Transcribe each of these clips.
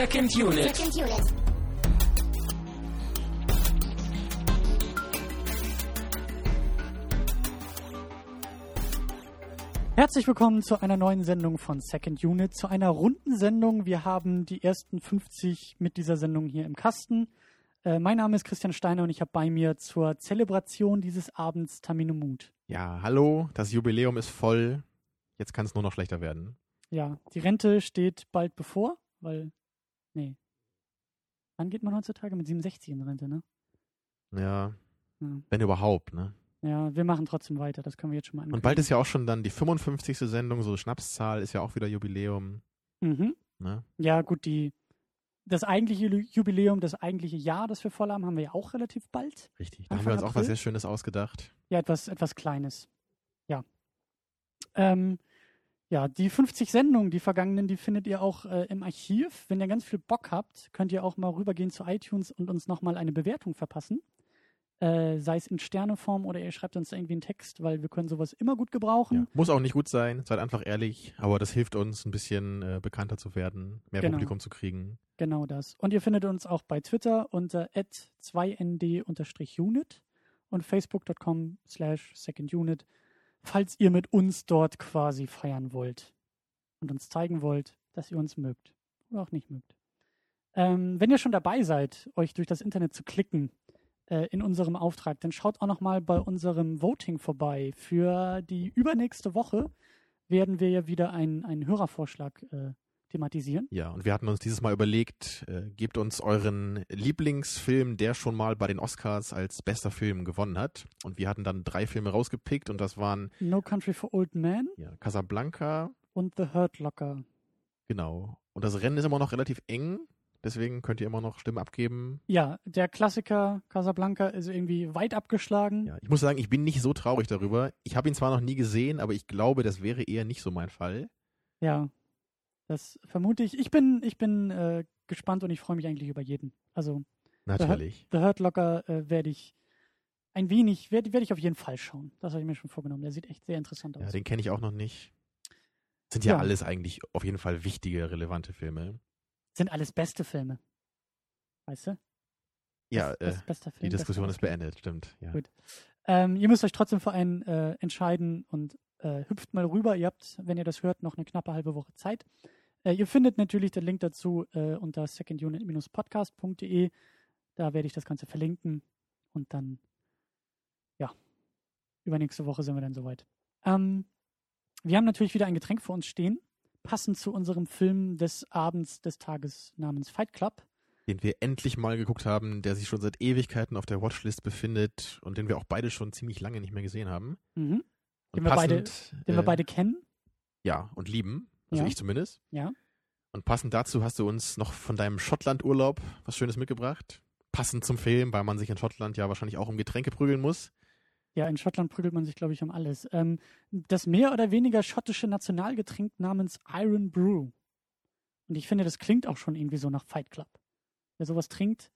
Second Unit. Second Unit. Herzlich willkommen zu einer neuen Sendung von Second Unit, zu einer runden Sendung. Wir haben die ersten 50 mit dieser Sendung hier im Kasten. Äh, mein Name ist Christian Steiner und ich habe bei mir zur Zelebration dieses Abends Tamino Mut. Ja, hallo, das Jubiläum ist voll. Jetzt kann es nur noch schlechter werden. Ja, die Rente steht bald bevor, weil, nee. Wann geht man heutzutage? Mit 67 in Rente, ne? Ja, Ja, wenn überhaupt, ne? ja wir machen trotzdem weiter, das können wir jetzt schon mal Und bald ist ja auch schon dann die 55. Sendung, so Schnapszahl ist ja auch wieder Jubiläum, Mhm. ne? Ja, gut, die, das eigentliche Jubiläum, das eigentliche Jahr, das wir voll haben, haben wir ja auch relativ bald. Richtig. Da haben wir uns auch April? was sehr Schönes ausgedacht. Ja, etwas, etwas Kleines. Ja. Ähm, ja, die 50 Sendungen, die vergangenen, die findet ihr auch äh, im Archiv. Wenn ihr ganz viel Bock habt, könnt ihr auch mal rübergehen zu iTunes und uns nochmal eine Bewertung verpassen. Äh, sei es in Sterneform oder ihr schreibt uns irgendwie einen Text, weil wir können sowas immer gut gebrauchen. Ja. Muss auch nicht gut sein, seid einfach ehrlich, aber das hilft uns ein bisschen äh, bekannter zu werden, mehr Genau. Publikum zu kriegen. Genau das. Und ihr findet uns auch bei Twitter unter 2nd-unit und facebook.com slash secondunit, falls ihr mit uns dort quasi feiern wollt und uns zeigen wollt, dass ihr uns mögt oder auch nicht mögt. Ähm, wenn ihr schon dabei seid, euch durch das Internet zu klicken äh, in unserem Auftrag, dann schaut auch noch mal bei unserem Voting vorbei. Für die übernächste Woche werden wir ja wieder einen, Hörervorschlag äh, thematisieren. Ja, und wir hatten uns dieses Mal überlegt, äh, gebt uns euren Lieblingsfilm, der schon mal bei den Oscars als bester Film gewonnen hat. Und wir hatten dann drei Filme rausgepickt und das waren No Country for Old Men ja, Casablanca, und The Hurt Locker. genau. Und das Rennen ist immer noch relativ eng, deswegen könnt ihr immer noch Stimmen abgeben. Ja, der Klassiker Casablanca ist irgendwie weit abgeschlagen. Ja, ich muss sagen, ich bin nicht so traurig darüber. Ich habe ihn zwar noch nie gesehen, aber ich glaube, das wäre eher nicht so mein Fall. Ja, das vermute ich. Ich bin, ich bin äh, gespannt und ich freue mich eigentlich über jeden. Also Natürlich. The Hurt Locker äh, werde ich ein wenig, werde werd ich auf jeden Fall schauen. Das habe ich mir schon vorgenommen. Der sieht echt sehr interessant aus. Ja, den kenne ich auch noch nicht. Sind ja, Ja. alles eigentlich auf jeden Fall wichtige, relevante Filme. Sind alles beste Filme. Weißt du? Ja, Best- äh, Film, die Diskussion ist beendet, stimmt. Ja. Gut. Ähm, ihr müsst euch trotzdem für einen äh, entscheiden und äh, hüpft mal rüber. Ihr habt, wenn ihr das hört, noch eine knappe halbe Woche Zeit. Äh, ihr findet natürlich den Link dazu äh, unter secondunit-podcast.de. Da werde ich das Ganze verlinken und dann, ja, übernächste Woche sind wir dann soweit. Ähm, wir haben natürlich wieder ein Getränk vor uns stehen, passend zu unserem Film des Abends des Tages namens Fight Club. Den wir endlich mal geguckt haben, der sich schon seit Ewigkeiten auf der Watchlist befindet und den wir auch beide schon ziemlich lange nicht mehr gesehen haben. Mhm. Und Den wir beide- passend, Den wir äh, beide kennen. Ja, und lieben. Also Ja. ich zumindest. Ja. Und passend dazu hast du uns noch von deinem Schottland-Urlaub was Schönes mitgebracht. Passend zum Film, weil man sich in Schottland ja wahrscheinlich auch um Getränke prügeln muss. Ja, in Schottland prügelt man sich, glaube ich, um alles. Ähm, das mehr oder weniger schottische Nationalgetränk namens Iron Brew. Und ich finde, das klingt auch schon irgendwie so nach Fight Club. Wer sowas trinkt,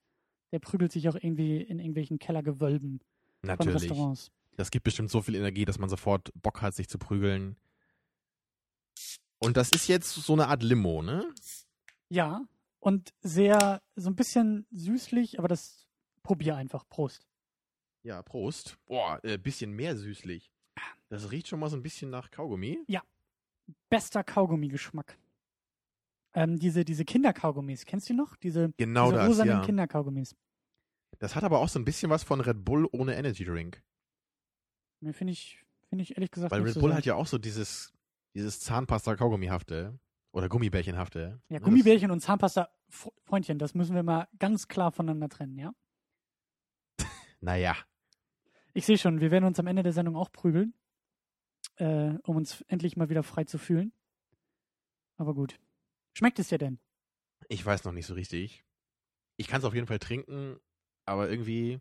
der prügelt sich auch irgendwie in irgendwelchen Kellergewölben von Natürlich. Restaurants. Das gibt bestimmt so viel Energie, dass man sofort Bock hat, sich zu prügeln. Und das ist jetzt so eine Art Limo, ne? Ja, und sehr, so ein bisschen süßlich, aber das probier einfach. Prost. Ja, Prost. Boah, äh, bisschen mehr süßlich. Das riecht schon mal so ein bisschen nach Kaugummi. Bester Kaugummi-Geschmack. Ähm, diese, diese Kinderkaugummis, kennst du die noch? Diese, Genau diese das, rosanen ja. Kinderkaugummis. Das hat aber auch so ein bisschen was von Red Bull ohne Energy Drink. Ne, Finde ich, finde ich ehrlich gesagt Weil Red so Bull sehr. hat ja auch so dieses, dieses Zahnpasta-Kaugummihafte. Oder Gummibärchenhafte. Ja, Ne, Gummibärchen und Zahnpasta, F- Freundchen, das müssen wir mal ganz klar voneinander trennen, ja? Naja. Ich sehe schon, wir werden uns am Ende der Sendung auch prügeln, äh, um uns endlich mal wieder frei zu fühlen. Aber gut. Schmeckt es dir denn? Ich weiß noch nicht so richtig. Ich kann es auf jeden Fall trinken, aber irgendwie.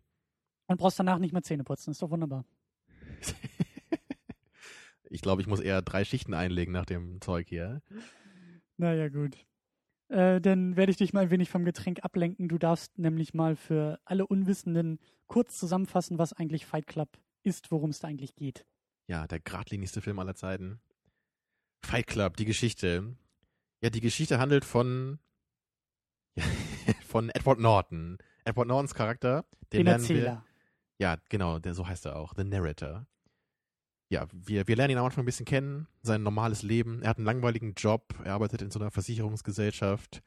Und brauchst danach nicht mehr Zähne putzen, ist doch wunderbar. ich glaube, ich muss eher drei Schichten einlegen nach dem Zeug hier. Naja, gut. Äh, dann werde ich dich mal ein wenig vom Getränk ablenken. Du darfst nämlich mal für alle Unwissenden kurz zusammenfassen, was eigentlich Fight Club ist, worum es da eigentlich geht. Ja, der geradlinigste Film aller Zeiten. Fight Club, die Geschichte. Ja, die Geschichte handelt von von Edward Norton. Edward Nortons Charakter, den, Den lernen wir. Erzähler. Ja, genau, der so heißt er auch, The Narrator. Ja, wir, wir lernen ihn am Anfang ein bisschen kennen, sein normales Leben. Er hat einen langweiligen Job, er arbeitet in so einer Versicherungsgesellschaft.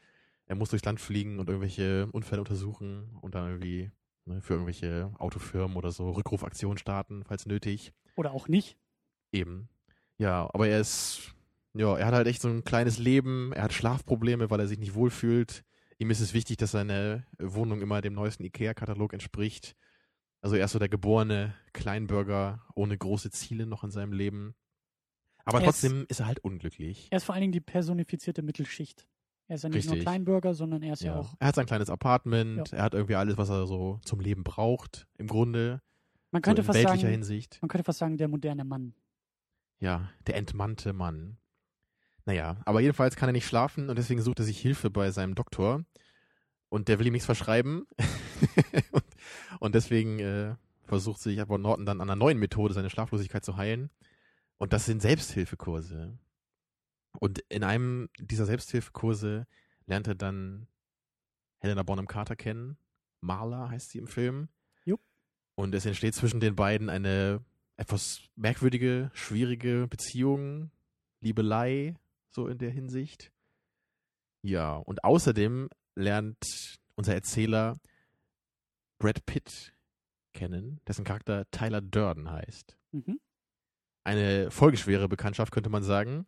Er muss durchs Land fliegen und irgendwelche Unfälle untersuchen und dann irgendwie ne, für irgendwelche Autofirmen oder so Rückrufaktionen starten, falls nötig. Oder auch nicht. Eben. Ja, aber er ist, ja, er hat halt echt so ein kleines Leben, er hat Schlafprobleme, weil er sich nicht wohlfühlt. Ihm ist es wichtig, dass seine Wohnung immer dem neuesten IKEA-Katalog entspricht. Also er ist so der geborene Kleinbürger ohne große Ziele noch in seinem Leben. Aber Er trotzdem ist, er halt unglücklich. Er ist vor allen Dingen die personifizierte Mittelschicht. Er ist ja nicht nur Richtig. Kleinbürger, sondern er ist ja, Ja. auch. Er hat sein kleines Apartment, er hat irgendwie alles, was er so zum Leben braucht, im Grunde. Man So könnte in fast weltlicher sagen, Hinsicht. man könnte fast sagen, der moderne Mann. Ja, der entmannte Mann. Naja, aber jedenfalls kann er nicht schlafen und deswegen sucht er sich Hilfe bei seinem Doktor. Und der will ihm nichts verschreiben. und, und deswegen äh, versucht sich Edward Norton dann an einer neuen Methode seine Schlaflosigkeit zu heilen. Und das sind Selbsthilfekurse. Und in einem dieser Selbsthilfekurse lernt er dann Helena Bonham Carter kennen. Marla heißt sie im Film. Jupp. Und es entsteht zwischen den beiden eine etwas merkwürdige, schwierige Beziehung, Liebelei, so in der Hinsicht. Ja, und außerdem lernt unser Erzähler Brad Pitt kennen, dessen Charakter Tyler Durden heißt. Mhm. Eine folgeschwere Bekanntschaft, könnte man sagen.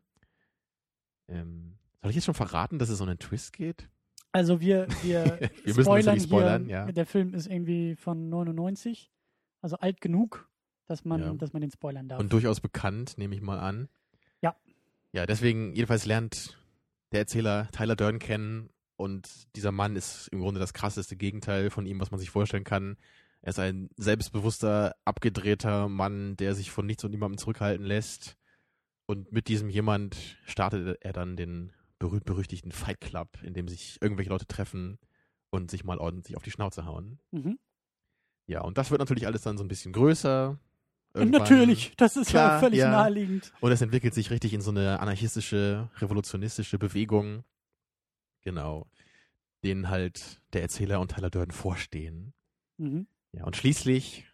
Ähm, soll ich jetzt schon verraten, dass es um einen Twist geht? Also wir, wir, Wir müssen spoilern spoilern, hier. ja. Der Film ist irgendwie von 99, also alt genug, dass man, Ja. dass man den spoilern darf. Und durchaus bekannt, nehme ich mal an. Ja. Ja, deswegen, jedenfalls lernt der Erzähler Tyler Durden kennen und dieser Mann ist im Grunde das krasseste Gegenteil von ihm, was man sich vorstellen kann. Er ist ein selbstbewusster, abgedrehter Mann, der sich von nichts und niemandem zurückhalten lässt. Und mit diesem jemand startet er dann den berühmt-berüchtigten Fight Club, in dem sich irgendwelche Leute treffen und sich mal ordentlich auf die Schnauze hauen. mhm. Ja, und das wird natürlich alles dann so ein bisschen größer. Und Irgendwann- natürlich, das ist ja Klar, völlig ja. naheliegend. Und es entwickelt sich richtig in so eine anarchistische, revolutionistische Bewegung. Genau. Denen halt der Erzähler und Tyler Durden vorstehen. Mhm. Ja, und schließlich,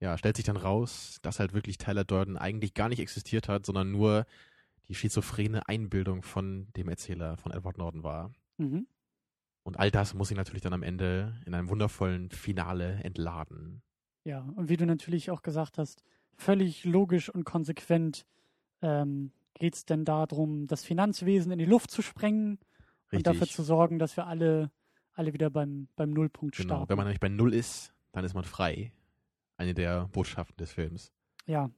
ja, stellt sich dann raus, dass halt wirklich Tyler Durden eigentlich gar nicht existiert hat, sondern nur die schizophrene Einbildung von dem Erzähler, von Edward Norton war. Mhm. Und all das muss ihn natürlich dann am Ende in einem wundervollen Finale entladen. Ja, und wie du natürlich auch gesagt hast, völlig logisch und konsequent ähm, geht es denn darum, das Finanzwesen in die Luft zu sprengen und dafür Richtig. zu sorgen, dass wir alle, alle wieder beim, beim Nullpunkt Genau. starten. Wenn man nämlich bei Null ist, dann ist man frei. Eine der Botschaften des Films. Ja.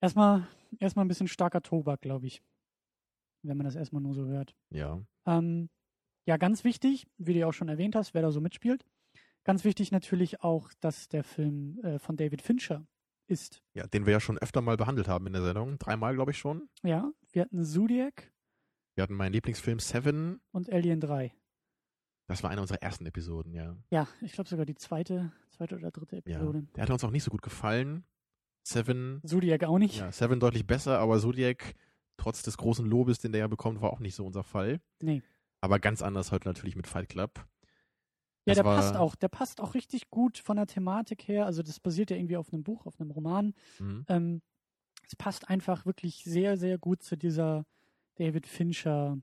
Erstmal, erstmal ein bisschen starker Tobak, glaube ich. Wenn man das erstmal nur so hört. Ja. Ähm, ja, ganz wichtig, wie du ja auch schon erwähnt hast, wer da so mitspielt. Ganz wichtig natürlich auch, dass der Film äh, von David Fincher ist. Ja, den wir ja schon öfter mal behandelt haben in der Sendung. Dreimal, glaube ich schon. Ja, wir hatten Zodiac Wir hatten meinen Lieblingsfilm Seven. und Alien 3. Das war eine unserer ersten Episoden, ja. Ja, ich glaube sogar die zweite, zweite oder dritte ja. Episode. Der hat uns auch nicht so gut gefallen. Seven, Zodiac auch nicht. ja, Seven deutlich besser, aber Zodiac, trotz des großen Lobes, den der ja bekommt, war auch nicht so unser Fall. Nee. Aber ganz anders heute natürlich mit Fight Club. Ja, Das der war- passt auch. Der passt auch richtig gut von der Thematik her. Also das basiert ja irgendwie auf einem Buch, auf einem Roman. Mhm. Ähm, es passt einfach wirklich sehr, sehr gut zu dieser David Fincher,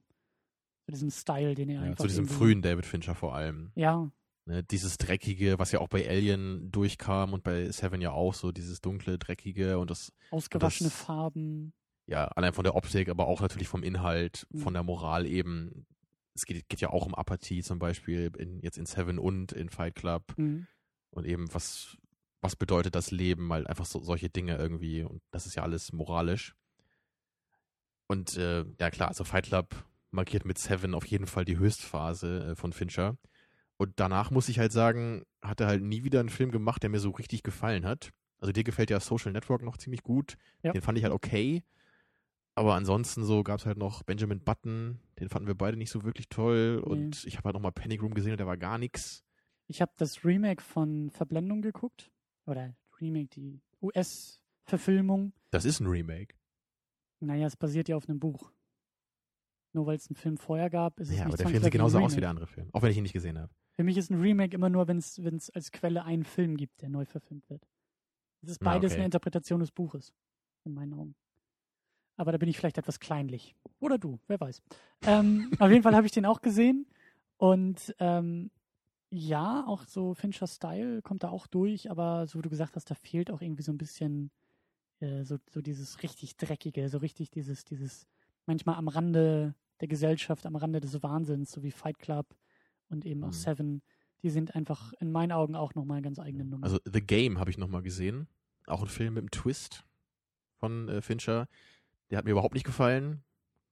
zu diesem Style, den er Ja, einfach zu diesem frühen David Fincher vor allem. Ja, Ne, dieses Dreckige, was ja auch bei Alien durchkam und bei Seven ja auch so, dieses dunkle, Dreckige und das, ausgewaschene Das- Farben. ja, allein von der Optik, aber auch natürlich vom Inhalt, Mhm. von der Moral eben. Es geht, geht ja auch um Apathie zum Beispiel, in, jetzt in Seven und in Fight Club. Mhm. Und eben, was, was bedeutet das Leben, mal einfach so, solche Dinge irgendwie. Und das ist ja alles moralisch. Und äh, ja klar, also Fight Club markiert mit Seven auf jeden Fall die Höchstphase äh, von Fincher. Und danach muss ich halt sagen, hat er halt nie wieder einen Film gemacht, der mir so richtig gefallen hat. Also dir gefällt ja Social Network noch ziemlich gut. Ja. Den fand ich halt okay. Aber ansonsten so gab es halt noch Benjamin Button, den fanden wir beide nicht so wirklich toll. Und ich habe halt nochmal Panic Room gesehen und der war gar nix. Ich habe das Remake von Verblendung geguckt. Oder Remake, die US-Verfilmung. Das ist ein Remake. Naja, es basiert ja auf einem Buch. Nur weil es einen Film vorher gab, ist es Ja, aber nicht der Film sieht genauso aus wie der andere Film. Auch wenn ich ihn nicht gesehen habe. Für mich ist ein Remake immer nur, wenn es als Quelle einen Film gibt, der neu verfilmt wird. Es ist Ah, beides okay. eine Interpretation des Buches, in meinen Augen. Aber da bin ich vielleicht etwas kleinlich. Oder du, wer weiß. Ähm, auf jeden Fall habe ich den auch gesehen. Und ähm, ja, auch so Fincher Style kommt da auch durch, aber so wie du gesagt hast, da fehlt auch irgendwie so ein bisschen äh, so, so dieses richtig Dreckige, so richtig dieses, dieses manchmal am Rande der Gesellschaft, am Rande des Wahnsinns, so wie Fight Club und eben auch Mhm. Seven. Die sind einfach in meinen Augen auch nochmal ganz eigene Nummer. Also The Game habe ich nochmal gesehen. Auch ein Film mit einem Twist von äh, Fincher. Der hat mir überhaupt nicht gefallen.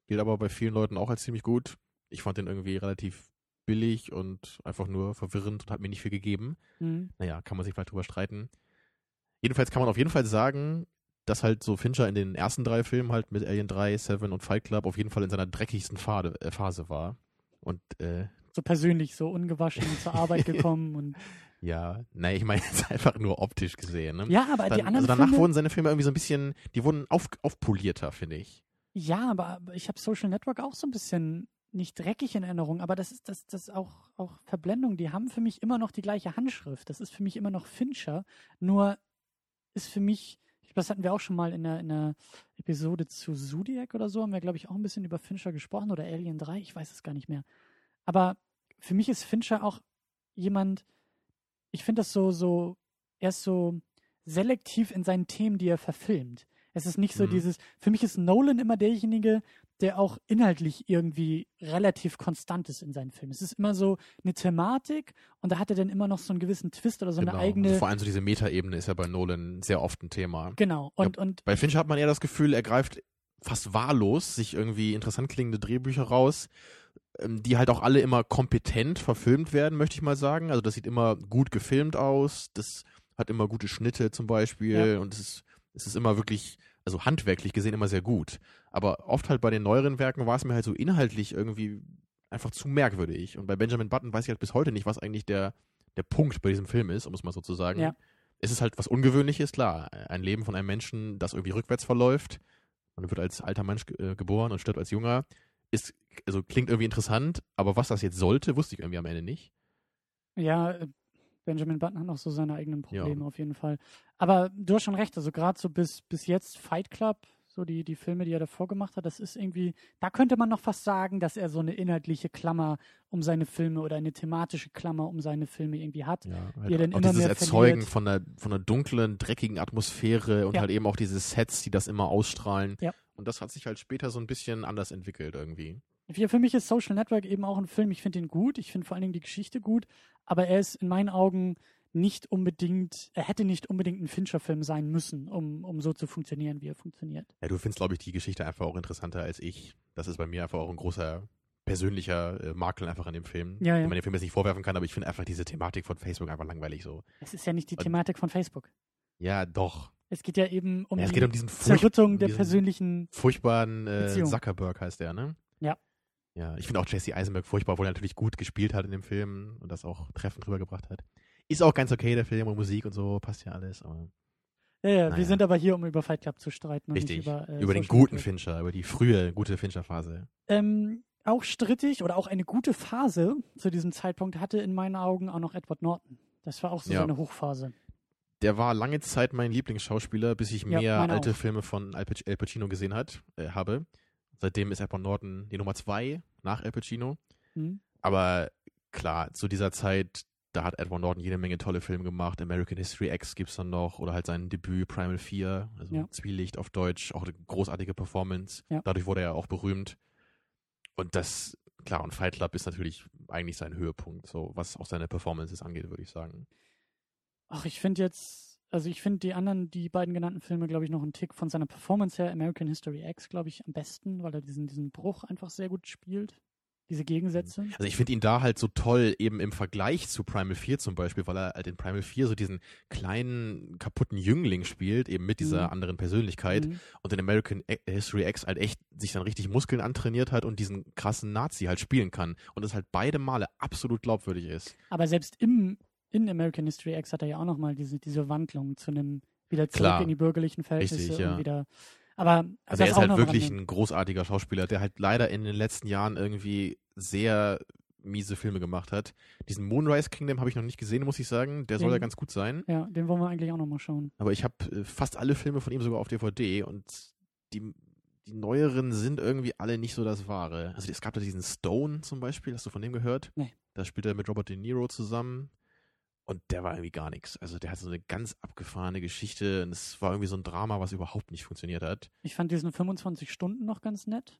Gilt aber bei vielen Leuten auch als ziemlich gut. Ich fand den irgendwie relativ billig und einfach nur verwirrend und hat mir nicht viel gegeben. Mhm. Naja, kann man sich vielleicht drüber streiten. Jedenfalls kann man auf jeden Fall sagen, dass halt so Fincher in den ersten drei Filmen halt mit Alien 3, Seven und Fight Club auf jeden Fall in seiner dreckigsten Phase, äh, Phase war. Und äh, So persönlich, so ungewaschen zur Arbeit gekommen und ja, naja, ich meine jetzt einfach nur optisch gesehen. Ne? ja, aber Dann, die anderen also danach Filme, wurden seine Filme irgendwie so ein bisschen, die wurden auf, aufpolierter, finde ich. Ja, aber ich habe Social Network auch so ein bisschen nicht dreckig in Erinnerung, aber das ist das, das auch, auch Verblendung. Die haben für mich immer noch die gleiche Handschrift. Das ist für mich immer noch Fincher. Nur ist für mich, das hatten wir auch schon mal in der, in der Episode zu Zodiac oder so, haben wir, glaube ich, auch ein bisschen über Fincher gesprochen oder Alien 3, ich weiß es gar nicht mehr. Aber für mich ist Fincher auch jemand, ich finde das so, so, er ist so selektiv in seinen Themen, die er verfilmt. Es ist nicht so Mhm. dieses, für mich ist Nolan immer derjenige, der auch inhaltlich irgendwie relativ konstant ist in seinen Filmen. Es ist immer so eine Thematik und da hat er dann immer noch so einen gewissen Twist oder so eine eigene. Also vor allem so diese Metaebene ist ja bei Nolan sehr oft ein Thema. genau. Und, und Bei Fincher hat man eher das Gefühl, er greift fast wahllos sich irgendwie interessant klingende Drehbücher raus, ähm, die halt auch alle immer kompetent verfilmt werden, möchte ich mal sagen. Also das sieht immer gut gefilmt aus, das hat immer gute Schnitte zum Beispiel Ja. und es ist, es ist immer wirklich, also handwerklich gesehen immer sehr gut. Aber oft halt bei den neueren Werken war es mir halt so inhaltlich irgendwie einfach zu merkwürdig. Und bei Benjamin Button weiß ich halt bis heute nicht, was eigentlich der, der Punkt bei diesem Film ist, um es mal so zu sagen. Ja. Es ist halt was Ungewöhnliches, klar. Ein Leben von einem Menschen, das irgendwie rückwärts verläuft. Man wird als alter Mensch äh, geboren und stirbt als junger. Ist, also klingt irgendwie interessant, aber was das jetzt sollte, wusste ich irgendwie am Ende nicht. ja, äh, Benjamin Button hat noch so seine eigenen Ja. Probleme auf jeden Fall. Aber du hast schon recht, also gerade so bis, bis jetzt Fight Club, so die, die Filme, die er davor gemacht hat, das ist irgendwie, da könnte man noch fast sagen, dass er so eine inhaltliche Klammer um seine Filme oder eine thematische Klammer um seine Filme irgendwie hat. Ja, Die er dann auch immer dieses mehr Erzeugen verliert. von einer, von einer dunklen, dreckigen Atmosphäre und Ja. halt eben auch diese Sets, die das immer ausstrahlen. Ja. Und das hat sich halt später so ein bisschen anders entwickelt irgendwie. Für, für mich ist Social Network eben auch ein Film, ich finde ihn gut, ich finde vor allen Dingen die Geschichte gut, aber er ist in meinen Augen nicht unbedingt, er hätte nicht unbedingt ein Fincher-Film sein müssen, um, um so zu funktionieren, wie er funktioniert. Ja, du findest, glaube ich, die Geschichte einfach auch interessanter als ich. Das ist bei mir einfach auch ein großer persönlicher äh, Makel einfach an dem Film. Ja, ja. Den man dem Film jetzt nicht vorwerfen kann, aber ich finde einfach diese Thematik von Facebook einfach langweilig so. Es ist ja nicht die Und- Thematik von Facebook. Ja, doch. Es geht ja eben um ja, es die geht um diesen Zerrüttung der diesen persönlichen. furchtbaren äh, Beziehung. Zuckerberg heißt der, ne? Ja. Ja, ich finde auch Jesse Eisenberg furchtbar, obwohl er natürlich gut gespielt hat in dem Film und das auch treffend rübergebracht hat. Ist auch ganz okay, der Film und Musik und so, passt ja alles, aber Ja, ja, wir Naja. sind aber hier, um über Fight Club zu streiten richtig. über. Äh, über den guten. Fincher, über die frühe gute Fincher-Phase. Ähm, auch strittig oder auch eine gute Phase zu diesem Zeitpunkt hatte in meinen Augen auch noch Edward Norton. Das war auch so Ja. seine Hochphase. Der war lange Zeit mein Lieblingsschauspieler, bis ich Ja, mehr alte auch. Filme von Al Pac- Al Pacino gesehen hat, äh, habe. Seitdem ist Edward Norton die Nummer zwei nach Al Pacino. Hm? Aber klar, zu dieser Zeit, da hat Edward Norton jede Menge tolle Filme gemacht. American History X gibt's dann noch oder halt sein Debüt Primal 4, also Ja. Zwielicht auf Deutsch, auch eine großartige Performance. Ja. Dadurch wurde er auch berühmt. Und das, klar, und Fight Club ist natürlich eigentlich sein Höhepunkt, so was auch seine Performances angeht, würde ich sagen. Ach, ich finde jetzt, also ich finde die anderen, die beiden genannten Filme, glaube ich, noch einen Tick von seiner Performance her, American History X, glaube ich, am besten, weil er diesen, diesen Bruch einfach sehr gut spielt. Diese Gegensätze. Also ich finde ihn da halt so toll, eben im Vergleich zu Primal 4 zum Beispiel, weil er halt in Primal 4 so diesen kleinen, kaputten Jüngling spielt, eben mit dieser Mhm. anderen Persönlichkeit. Mhm. und in American History X halt echt sich dann richtig Muskeln antrainiert hat und diesen krassen Nazi halt spielen kann und es halt beide Male absolut glaubwürdig ist. Aber selbst im, in American History X hat er ja auch nochmal diese, diese Wandlung zu einem, wieder zurück Klar. in die bürgerlichen Verhältnisse Richtig, ja. und wieder. Aber Also er ist halt wirklich ein großartiger Schauspieler, der halt leider in den letzten Jahren irgendwie sehr miese Filme gemacht hat. Diesen Moonrise Kingdom habe ich noch nicht gesehen, muss ich sagen. Der soll Den- ja ganz gut sein. Ja, den wollen wir eigentlich auch nochmal schauen. Aber ich habe äh, fast alle Filme von ihm sogar auf DVD und die, die neueren sind irgendwie alle nicht so das Wahre. Also es gab da diesen Stone zum Beispiel, hast du von dem gehört? Nee. Da spielt er mit Robert De Niro zusammen und der war irgendwie gar nichts. Also der hat so eine ganz abgefahrene Geschichte und es war irgendwie so ein Drama, was überhaupt nicht funktioniert hat. Ich fand diesen 25 Stunden noch ganz nett.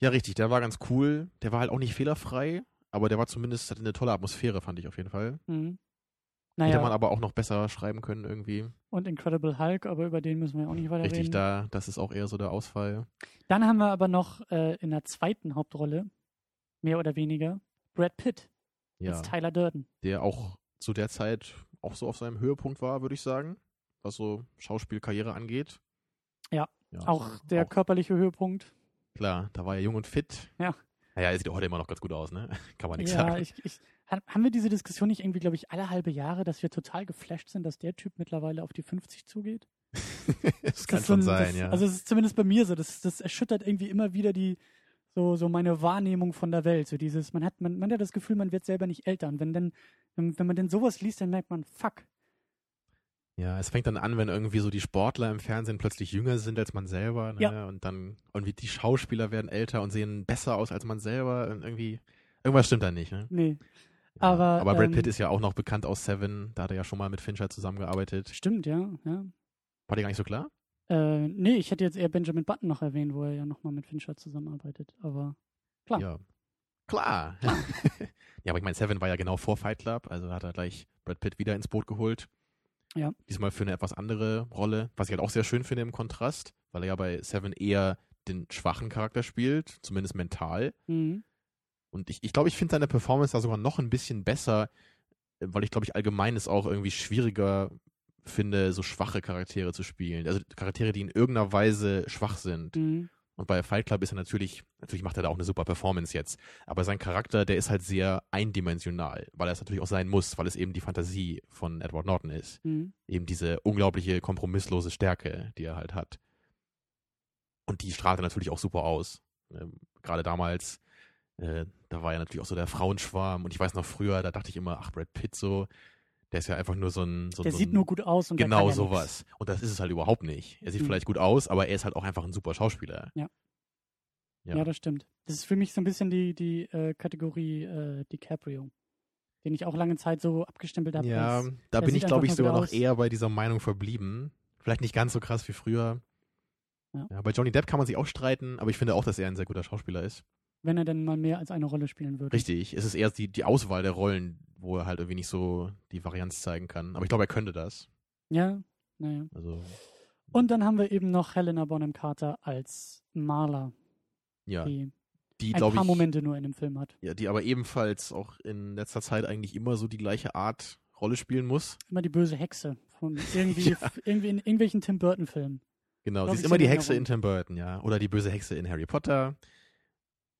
Ja, richtig, der war ganz cool. Der war halt auch nicht fehlerfrei, aber der war zumindest, hatte eine tolle Atmosphäre, fand ich auf jeden Fall. Mhm. Hätte Naja, man aber auch noch besser schreiben können irgendwie. und Incredible Hulk, aber über den müssen wir auch nicht weiter Richtig, reden. da, das ist auch eher so der Ausfall. Dann haben wir aber noch äh, in der zweiten Hauptrolle, mehr oder weniger, Brad Pitt Ja. als Tyler Durden. der auch zu der Zeit auch so auf seinem Höhepunkt war, würde ich sagen, was so Schauspielkarriere angeht. Ja, ja Auch der körperliche Höhepunkt. klar, da war er jung und fit. Ja. Naja, er sieht heute immer noch ganz gut aus, ne? Kann man nichts Ja, sagen. ich, ich, ha- haben wir diese Diskussion nicht irgendwie, glaube ich, alle halbe Jahre, dass wir total geflasht sind, dass der Typ mittlerweile auf die 50 zugeht? das kann ist schon so ein- sein, das, ja. Also es ist zumindest bei mir so, das, das erschüttert irgendwie immer wieder die so, so meine Wahrnehmung von der Welt. So dieses, man hat, man, man hat das Gefühl, man wird selber nicht älter. Und wenn dann, wenn, wenn man denn sowas liest, dann merkt man, fuck. ja, es fängt dann an, wenn irgendwie so die Sportler im Fernsehen plötzlich jünger sind als man selber, ne? Ja. Und dann irgendwie die Schauspieler werden älter und sehen besser aus als man selber und irgendwie irgendwas stimmt da nicht, ne? Nee. Ja. Aber, aber Brad ähm, Pitt ist ja auch noch bekannt aus Seven, da hat er ja schon mal mit Fincher zusammengearbeitet. Stimmt, ja, ja. War dir gar nicht so klar? Äh, nee, ich hätte jetzt eher Benjamin Button noch erwähnt, wo er ja nochmal mit Fincher zusammenarbeitet. Aber Klar. Ja. Klar. ja, aber ich meine, Seven war ja genau vor Fight Club, also hat er gleich Brad Pitt wieder ins Boot geholt. Ja. Diesmal für eine etwas andere Rolle, was ich halt auch sehr schön finde im Kontrast, weil er ja bei Seven eher den schwachen Charakter spielt, zumindest mental. mhm. Und ich, ich glaube, ich finde seine Performance da sogar noch ein bisschen besser, weil ich glaube, ich allgemein es auch irgendwie schwieriger finde, so schwache Charaktere zu spielen. Also Charaktere, die in irgendeiner Weise schwach sind. Mhm. Und bei Fight Club ist er natürlich, natürlich macht er da auch eine super Performance jetzt, aber sein Charakter, der ist halt sehr eindimensional, weil er es natürlich auch sein muss, weil es eben die Fantasie von Edward Norton ist. Mhm. Eben diese unglaubliche, kompromisslose Stärke, die er halt hat. Und die strahlt er natürlich auch super aus. Ähm, Gerade damals, äh, da war ja natürlich auch so der Frauenschwarm und ich weiß noch früher, da dachte ich immer, ach, Brad Pitt so, der ist ja einfach nur so ein. So, Der so sieht ein, nur gut aus und der Genau ja sowas. Und das ist es halt überhaupt nicht. Er sieht Mhm. vielleicht gut aus, aber er ist halt auch einfach ein super Schauspieler. Ja. Ja. Ja. das stimmt. Das ist für mich so ein bisschen die, die äh, Kategorie äh, DiCaprio, den ich auch lange Zeit so abgestempelt habe. Ja, als- da der bin ich, glaube ich, sogar noch eher bei dieser Meinung verblieben. Vielleicht nicht ganz so krass wie früher. Ja. Ja, bei Johnny Depp kann man sich auch streiten, aber ich finde auch, dass er ein sehr guter Schauspieler ist. Wenn er denn mal mehr als eine Rolle spielen würde. Richtig. Es ist eher die, die Auswahl der Rollen, wo er halt irgendwie nicht so die Varianz zeigen kann. Aber ich glaube, er könnte das. Ja, naja. Also, Und dann haben wir eben noch Helena Bonham Carter als Marla, ja, die die, ein paar ich, Momente nur in dem Film hat. ja, die aber ebenfalls auch in letzter Zeit eigentlich immer so die gleiche Art Rolle spielen muss. Immer die böse Hexe von irgendwie, Ja. irgendwie in irgendwelchen Tim Burton Filmen. Genau, Glaub sie ist immer die Hexe in Tim Burton, ja. Oder die böse Hexe in Harry Potter.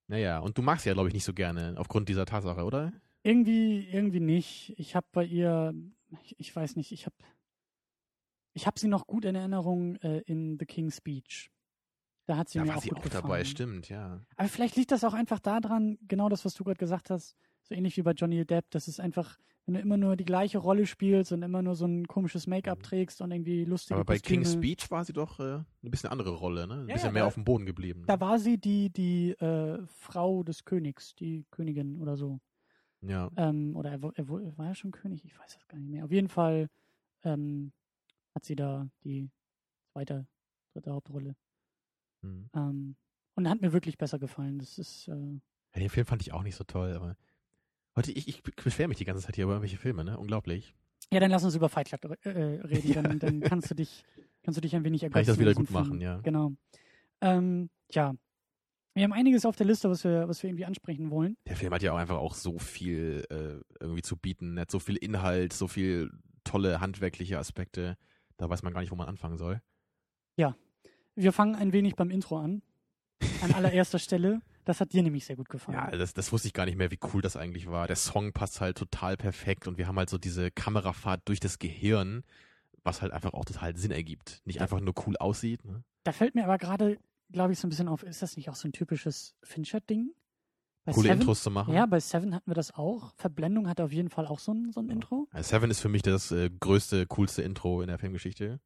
Naja, und du magst sie ja, glaube ich, nicht so gerne aufgrund dieser Tatsache, oder? Irgendwie, irgendwie nicht. Ich habe bei ihr, ich, ich weiß nicht, ich habe ich hab sie noch gut in Erinnerung äh, in The King's Speech. Da hat sie Da mir war auch sie gut auch gefallen. dabei, stimmt, ja. Aber vielleicht liegt das auch einfach daran, genau das, was du gerade gesagt hast, so ähnlich wie bei Johnny Depp, das ist einfach, wenn du immer nur die gleiche Rolle spielst und immer nur so ein komisches Make-up trägst und irgendwie lustige Mhm. Aber bei Kostüme. King's Speech war sie doch äh, eine bisschen andere Rolle, ne? Ein Ja, bisschen ja, mehr da- auf dem Boden geblieben. Da war sie die, die äh, Frau des Königs, die Königin oder so. ja. Ähm, oder er, er, er war ja schon König, ich weiß das gar nicht mehr. Auf jeden Fall ähm, hat sie da die zweite, dritte Hauptrolle. Hm. Ähm, und hat mir wirklich besser gefallen. Das ist, äh, ja. Den Film fand ich auch nicht so toll, aber heute, ich, ich beschwere mich die ganze Zeit hier über irgendwelche Filme, ne? Unglaublich. ja, dann lass uns über Fight Club äh, reden. Ja. Dann, dann kannst du dich, kannst du dich ein wenig ergötzen. Kann ich das wieder gut machen, Film. ja. Genau. Ähm, tja, wir haben einiges auf der Liste, was wir, was wir irgendwie ansprechen wollen. Der Film hat ja auch einfach auch so viel äh, irgendwie zu bieten, er hat so viel Inhalt, so viel tolle handwerkliche Aspekte. Da weiß man gar nicht, wo man anfangen soll. Wir fangen ein wenig beim Intro an. An allererster Stelle. Das hat dir nämlich sehr gut gefallen. Ja, das, das wusste ich gar nicht mehr, wie cool das eigentlich war. Der Song passt halt total perfekt und wir haben halt so diese Kamerafahrt durch das Gehirn, was halt einfach auch total Sinn ergibt. Nicht einfach nur cool aussieht. Ne? Da fällt mir aber gerade, glaube ich, so ein bisschen auf, ist das nicht auch so ein typisches Fincher-Ding? Bei Coole Seven, Intros zu machen. Ja, bei Seven hatten wir das auch. Verblendung hatte auf jeden Fall auch so ein, so ein Intro. Ja, Seven ist für mich das äh, größte, coolste Intro in der Filmgeschichte.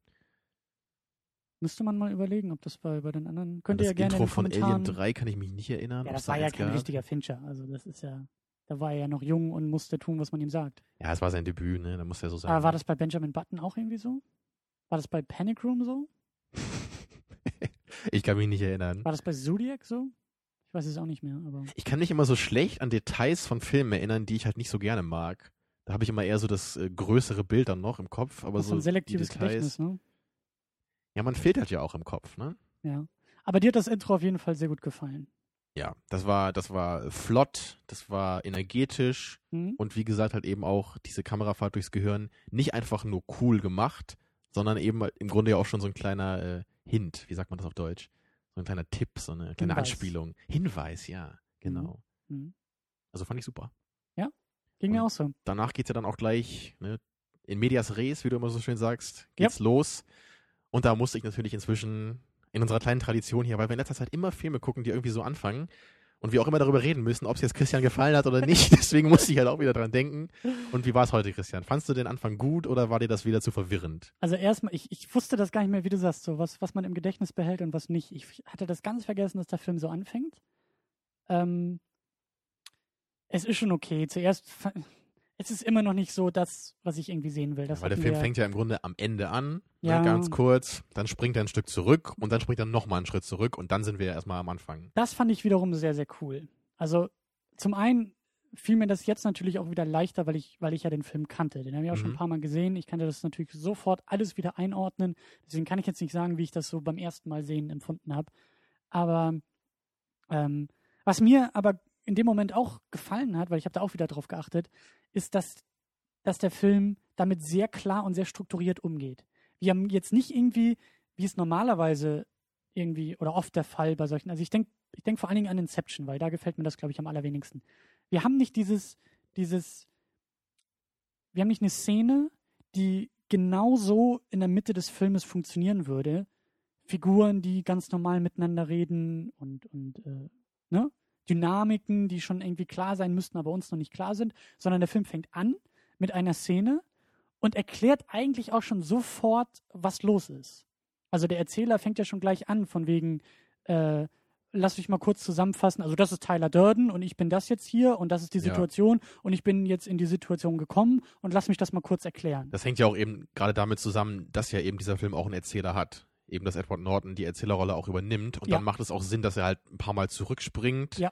Müsste man mal überlegen, ob das bei, bei den anderen. Könnt das ihr ja gerne Intro in den von. Alien 3 kann ich mich nicht erinnern. ja, das war ja kein gab. richtiger Fincher. Also das ist ja, da war er ja noch jung und musste tun, was man ihm sagt. Ja, es war sein Debüt, ne? Da muss er so sein. Aber war das bei Benjamin Button auch irgendwie so? War das bei Panic Room so? ich kann mich nicht erinnern. War das bei Zodiac so? Ich weiß es auch nicht mehr, aber. Ich kann mich immer so schlecht an Details von Filmen erinnern, die ich halt nicht so gerne mag. Da habe ich immer eher so das äh, größere Bild dann noch im Kopf, aber das ist so ein selektives die Details. Gedächtnis, ne? Ja, man filtert ja auch im Kopf, ne? Ja. Aber dir hat das Intro auf jeden Fall sehr gut gefallen. Ja, das war, das war flott, das war energetisch Hm? und wie gesagt halt eben auch diese Kamerafahrt durchs Gehirn nicht einfach nur cool gemacht, sondern eben im Grunde ja auch schon so ein kleiner äh, Hint, wie sagt man das auf Deutsch? So ein kleiner Tipp, so eine kleine Hinweis. Anspielung. Hinweis, ja, genau. Hm. Also fand ich super. Ging mir Und- auch so. danach geht's ja dann auch gleich ne, in medias res, wie du immer so schön sagst, geht's los. Und da musste ich natürlich inzwischen in unserer kleinen Tradition hier, weil wir in letzter Zeit immer Filme gucken, die irgendwie so anfangen und wir auch immer darüber reden müssen, ob es jetzt Christian gefallen hat oder nicht. Deswegen musste ich halt auch wieder dran denken. Und wie war es heute, Christian? Fandst du den Anfang gut oder war dir das wieder zu verwirrend? Also erstmal, ich, ich wusste das gar nicht mehr, wie du sagst, so was, was man im Gedächtnis behält und was nicht. Ich hatte das ganz vergessen, dass der Film so anfängt. Ähm, es ist schon okay. Zuerst, es ist immer noch nicht so das, was ich irgendwie sehen will. Das weil der Film wir- fängt ja im Grunde am Ende an, Ja. ne, ganz kurz, dann springt er ein Stück zurück und dann springt er nochmal einen Schritt zurück und dann sind wir erstmal am Anfang. Das fand ich wiederum sehr, sehr cool. Also zum einen fiel mir das jetzt natürlich auch wieder leichter, weil ich, weil ich ja den Film kannte. Den habe ich auch schon Mhm. ein paar Mal gesehen. Ich kannte das natürlich sofort alles wieder einordnen. Deswegen kann ich jetzt nicht sagen, wie ich das so beim ersten Mal sehen empfunden habe. Aber ähm, was mir aber in dem Moment auch gefallen hat, weil ich habe da auch wieder drauf geachtet, ist, dass, dass der Film damit sehr klar und sehr strukturiert umgeht. Wir haben jetzt nicht irgendwie, wie es normalerweise irgendwie oder oft der Fall bei solchen, also ich denke ich denk vor allen Dingen an Inception, weil da gefällt mir das, glaube ich, am allerwenigsten. Wir haben nicht dieses, dieses, wir haben nicht eine Szene, die genau so in der Mitte des Filmes funktionieren würde. Figuren, die ganz normal miteinander reden und, und äh, ne? Dynamiken, die schon irgendwie klar sein müssten, aber uns noch nicht klar sind, sondern der Film fängt an mit einer Szene und erklärt eigentlich auch schon sofort, was los ist. Also der Erzähler fängt ja schon gleich an, von wegen, äh, lass mich mal kurz zusammenfassen. Also das ist Tyler Durden und ich bin das jetzt hier und das ist die Ja. Situation und ich bin jetzt in die Situation gekommen und lass mich das mal kurz erklären. Das hängt ja auch eben gerade damit zusammen, dass ja eben dieser Film auch einen Erzähler hat. Eben, dass Edward Norton die Erzählerrolle auch übernimmt. Und Ja. dann macht es auch Sinn, dass er halt ein paar Mal zurückspringt. Ja.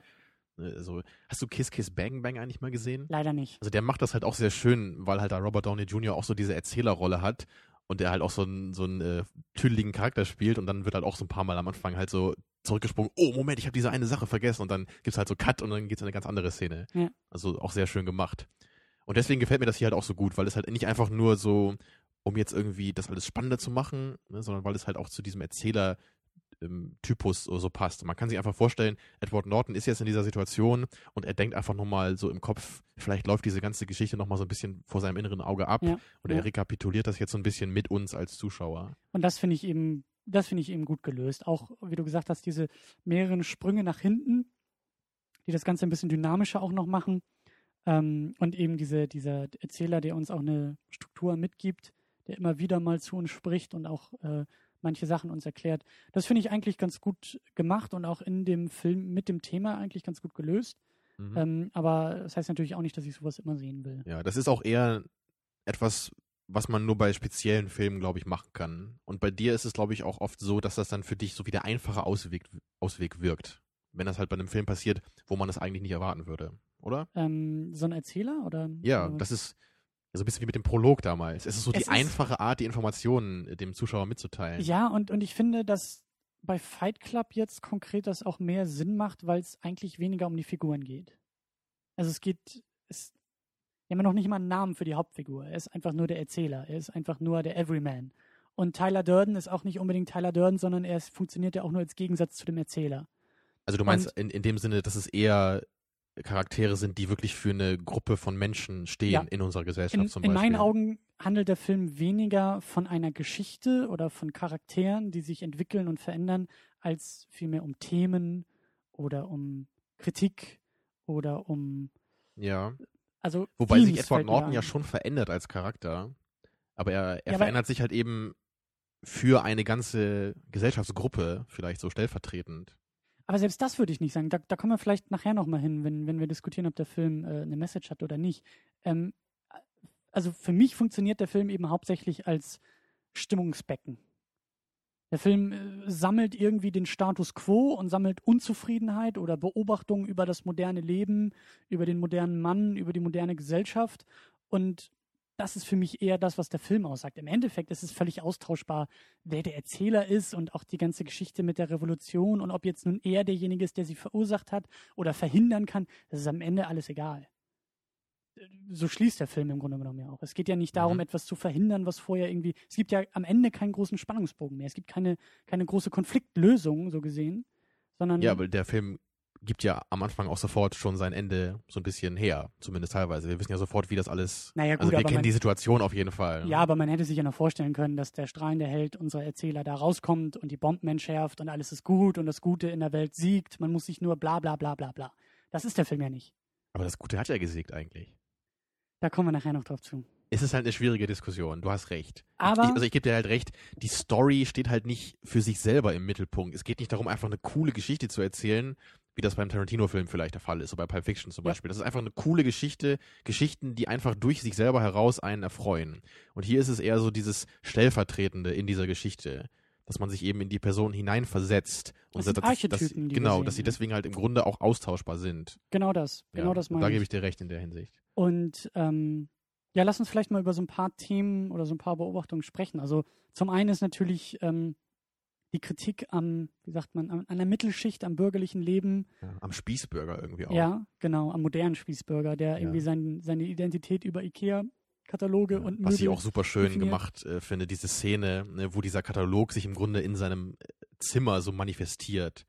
Ne, Also, hast du Kiss Kiss Bang Bang eigentlich mal gesehen? Leider nicht. Also der macht das halt auch sehr schön, weil halt da Robert Downey Jr. auch so diese Erzählerrolle hat und der halt auch so einen, so einen äh, tüdeligen Charakter spielt und dann wird halt auch so ein paar Mal am Anfang halt so zurückgesprungen, oh Moment, ich habe diese eine Sache vergessen und dann gibt's halt so Cut und dann geht's in eine ganz andere Szene. Ja. Also auch sehr schön gemaat. Und deswegen gefällt mir das hier halt auch so gut, weil es halt nicht einfach nur so, um jetzt irgendwie das alles spannender zu machen, ne, sondern weil es halt auch zu diesem Erzähler ähm, Typus so so passt. Man kann sich einfach vorstellen, Edward Norton ist jetzt in dieser Situation und er denkt einfach nochmal so im Kopf, vielleicht läuft diese ganze Geschichte nochmal so ein bisschen vor seinem inneren Auge ab Ja, oder ja. er rekapituliert das jetzt so ein bisschen mit uns als Zuschauer. Und das finde ich eben, das finde ich eben gut gelöst. Auch, wie du gesagt hast, diese mehreren Sprünge nach hinten, die das Ganze ein bisschen dynamischer auch noch machen. Ähm, und eben diese, dieser Erzähler, der uns auch eine Struktur mitgibt, der immer wieder mal zu uns spricht und auch äh, manche Sachen uns erklärt. Das finde ich eigentlich ganz gut gemacht und auch in dem Film mit dem Thema eigentlich ganz gut gelöst. Mhm. Ähm, aber das heißt natürlich auch nicht, dass ich sowas immer sehen will. Ja, das ist auch eher etwas, was man nur bei speziellen Filmen, glaube ich, machen kann. Und bei dir ist es, glaube ich, auch oft so, dass das dann für dich so wie der einfache Ausweg, Ausweg wirkt. Wenn das halt bei einem Film passiert, wo man das eigentlich nicht erwarten würde, oder? Ähm, so ein Erzähler oder? Ja, das ist so ein bisschen wie mit dem Prolog damals. Es ist so Es die ist- einfache Art, die Informationen dem Zuschauer mitzuteilen. Ja, und, und ich finde, dass bei Fight Club jetzt konkret das auch mehr Sinn macht, weil es eigentlich weniger um die Figuren geht. Also es geht, es, wir haben ja noch nicht mal einen Namen für die Hauptfigur. Er ist einfach nur der Erzähler. Er ist einfach nur der Everyman. Und Tyler Durden ist auch nicht unbedingt Tyler Durden, sondern er ist, funktioniert ja auch nur als Gegensatz zu dem Erzähler. Also du meinst in, in dem Sinne, dass es eher Charaktere sind, die wirklich für eine Gruppe von Menschen stehen Ja. in unserer Gesellschaft In, zum in Beispiel. meinen Augen handelt der Film weniger von einer Geschichte oder von Charakteren, die sich entwickeln und verändern, als vielmehr um Themen oder um Kritik oder um Ja. also Wobei sich Edward Norton ja schon verändert als Charakter. Aber er, er Ja, verändert sich halt eben für eine ganze Gesellschaftsgruppe, vielleicht so stellvertretend. Aber selbst das würde ich nicht sagen. Da, da kommen wir vielleicht nachher nochmal hin, wenn, wenn wir diskutieren, ob der Film äh, eine Message hat oder nicht. Ähm, also für mich funktioniert der Film eben hauptsächlich als Stimmungsbecken. Der Film äh, sammelt irgendwie den Status quo und sammelt Unzufriedenheit oder Beobachtungen über das moderne Leben, über den modernen Mann, über die moderne Gesellschaft. Und das ist für mich eher das, was der Film aussagt. Im Endeffekt ist es völlig austauschbar, wer der Erzähler ist und auch die ganze Geschichte mit der Revolution und ob jetzt nun er derjenige ist, der sie verursacht hat oder verhindern kann, das ist am Ende alles egal. So schließt der Film im Grunde genommen ja auch. Es geht ja nicht darum, Mhm. etwas zu verhindern, was vorher irgendwie. Es gibt ja am Ende keinen großen Spannungsbogen mehr. Es gibt keine, keine große Konfliktlösung, so gesehen, sondern Ja, aber der Film gibt ja am Anfang auch sofort schon sein Ende so ein bisschen her, zumindest teilweise. Wir wissen ja sofort, wie das alles. Naja, gut, also wir kennen man- die Situation auf jeden Fall. Ja, aber man hätte sich ja noch vorstellen können, dass der strahlende Held, unser Erzähler, da rauskommt und die Bomben entschärft und alles ist gut und das Gute in der Welt siegt. Man muss sich nur bla bla bla bla bla. Das ist der Film ja nicht. Aber das Gute hat ja gesiegt eigentlich. Da kommen wir nachher noch drauf zu. Es ist halt eine schwierige Diskussion, du hast recht. Aber- ich, also ich gebe dir halt recht, die Story steht halt nicht für sich selber im Mittelpunkt. Es geht nicht darum, einfach eine coole Geschichte zu erzählen, wie das beim Tarantino-Film vielleicht der Fall ist, oder bei Pulp Fiction zum. Beispiel. Das ist einfach eine coole Geschichte, Geschichten, die einfach durch sich selber heraus einen erfreuen. Und hier ist es eher so dieses Stellvertretende in dieser Geschichte, dass man sich eben in die Person hineinversetzt. Das sind dass- Archetypen, die wir Genau, sehen, dass sie ja. deswegen halt im Grunde auch austauschbar sind. Genau das. Genau ja, das und meine Da ich. gebe ich dir recht in der Hinsicht. Und ähm, ja, lass uns vielleicht mal über so ein paar Themen oder so ein paar Beobachtungen sprechen. Also zum einen ist natürlich ähm, die Kritik am, wie sagt man, an, an der Mittelschicht, am bürgerlichen Leben. Ja, am Spießbürger irgendwie auch. Ja, genau, am modernen Spießbürger, der Ja. irgendwie sein, seine Identität über Ikea-Kataloge Ja, und was ich Möbel auch super schön definiert. gemacht äh, finde, diese Szene, ne, wo dieser Katalog sich im Grunde in seinem äh, Zimmer so manifestiert.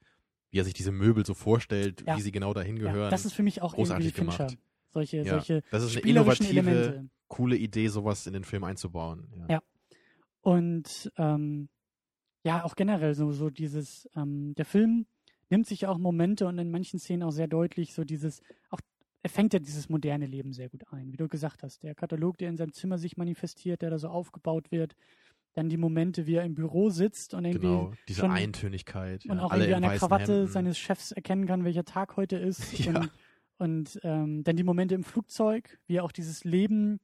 Wie er sich diese Möbel so vorstellt, Ja. wie sie genau dahin gehören. Ja, das ist für mich auch Großartig irgendwie Fincher. gemacht. Solche, solche das ist eine innovative, Elemente. coole Idee, sowas in den Film einzubauen. Ja. Ja. Und ähm, ja, auch generell so, so dieses, ähm, der Film nimmt sich auch Momente und in manchen Szenen auch sehr deutlich so dieses, auch er fängt ja dieses moderne Leben sehr gut ein, wie du gesagt hast. Der Katalog, der in seinem Zimmer sich manifestiert, der da so aufgebaut wird, dann die Momente, wie er im Büro sitzt und irgendwie Genau, diese schon- Eintönigkeit. und ja, auch irgendwie an der Krawatte Hemden. seines Chefs erkennen kann, welcher Tag heute ist. Ja. Und, und ähm, dann die Momente im Flugzeug, wie er auch dieses Leben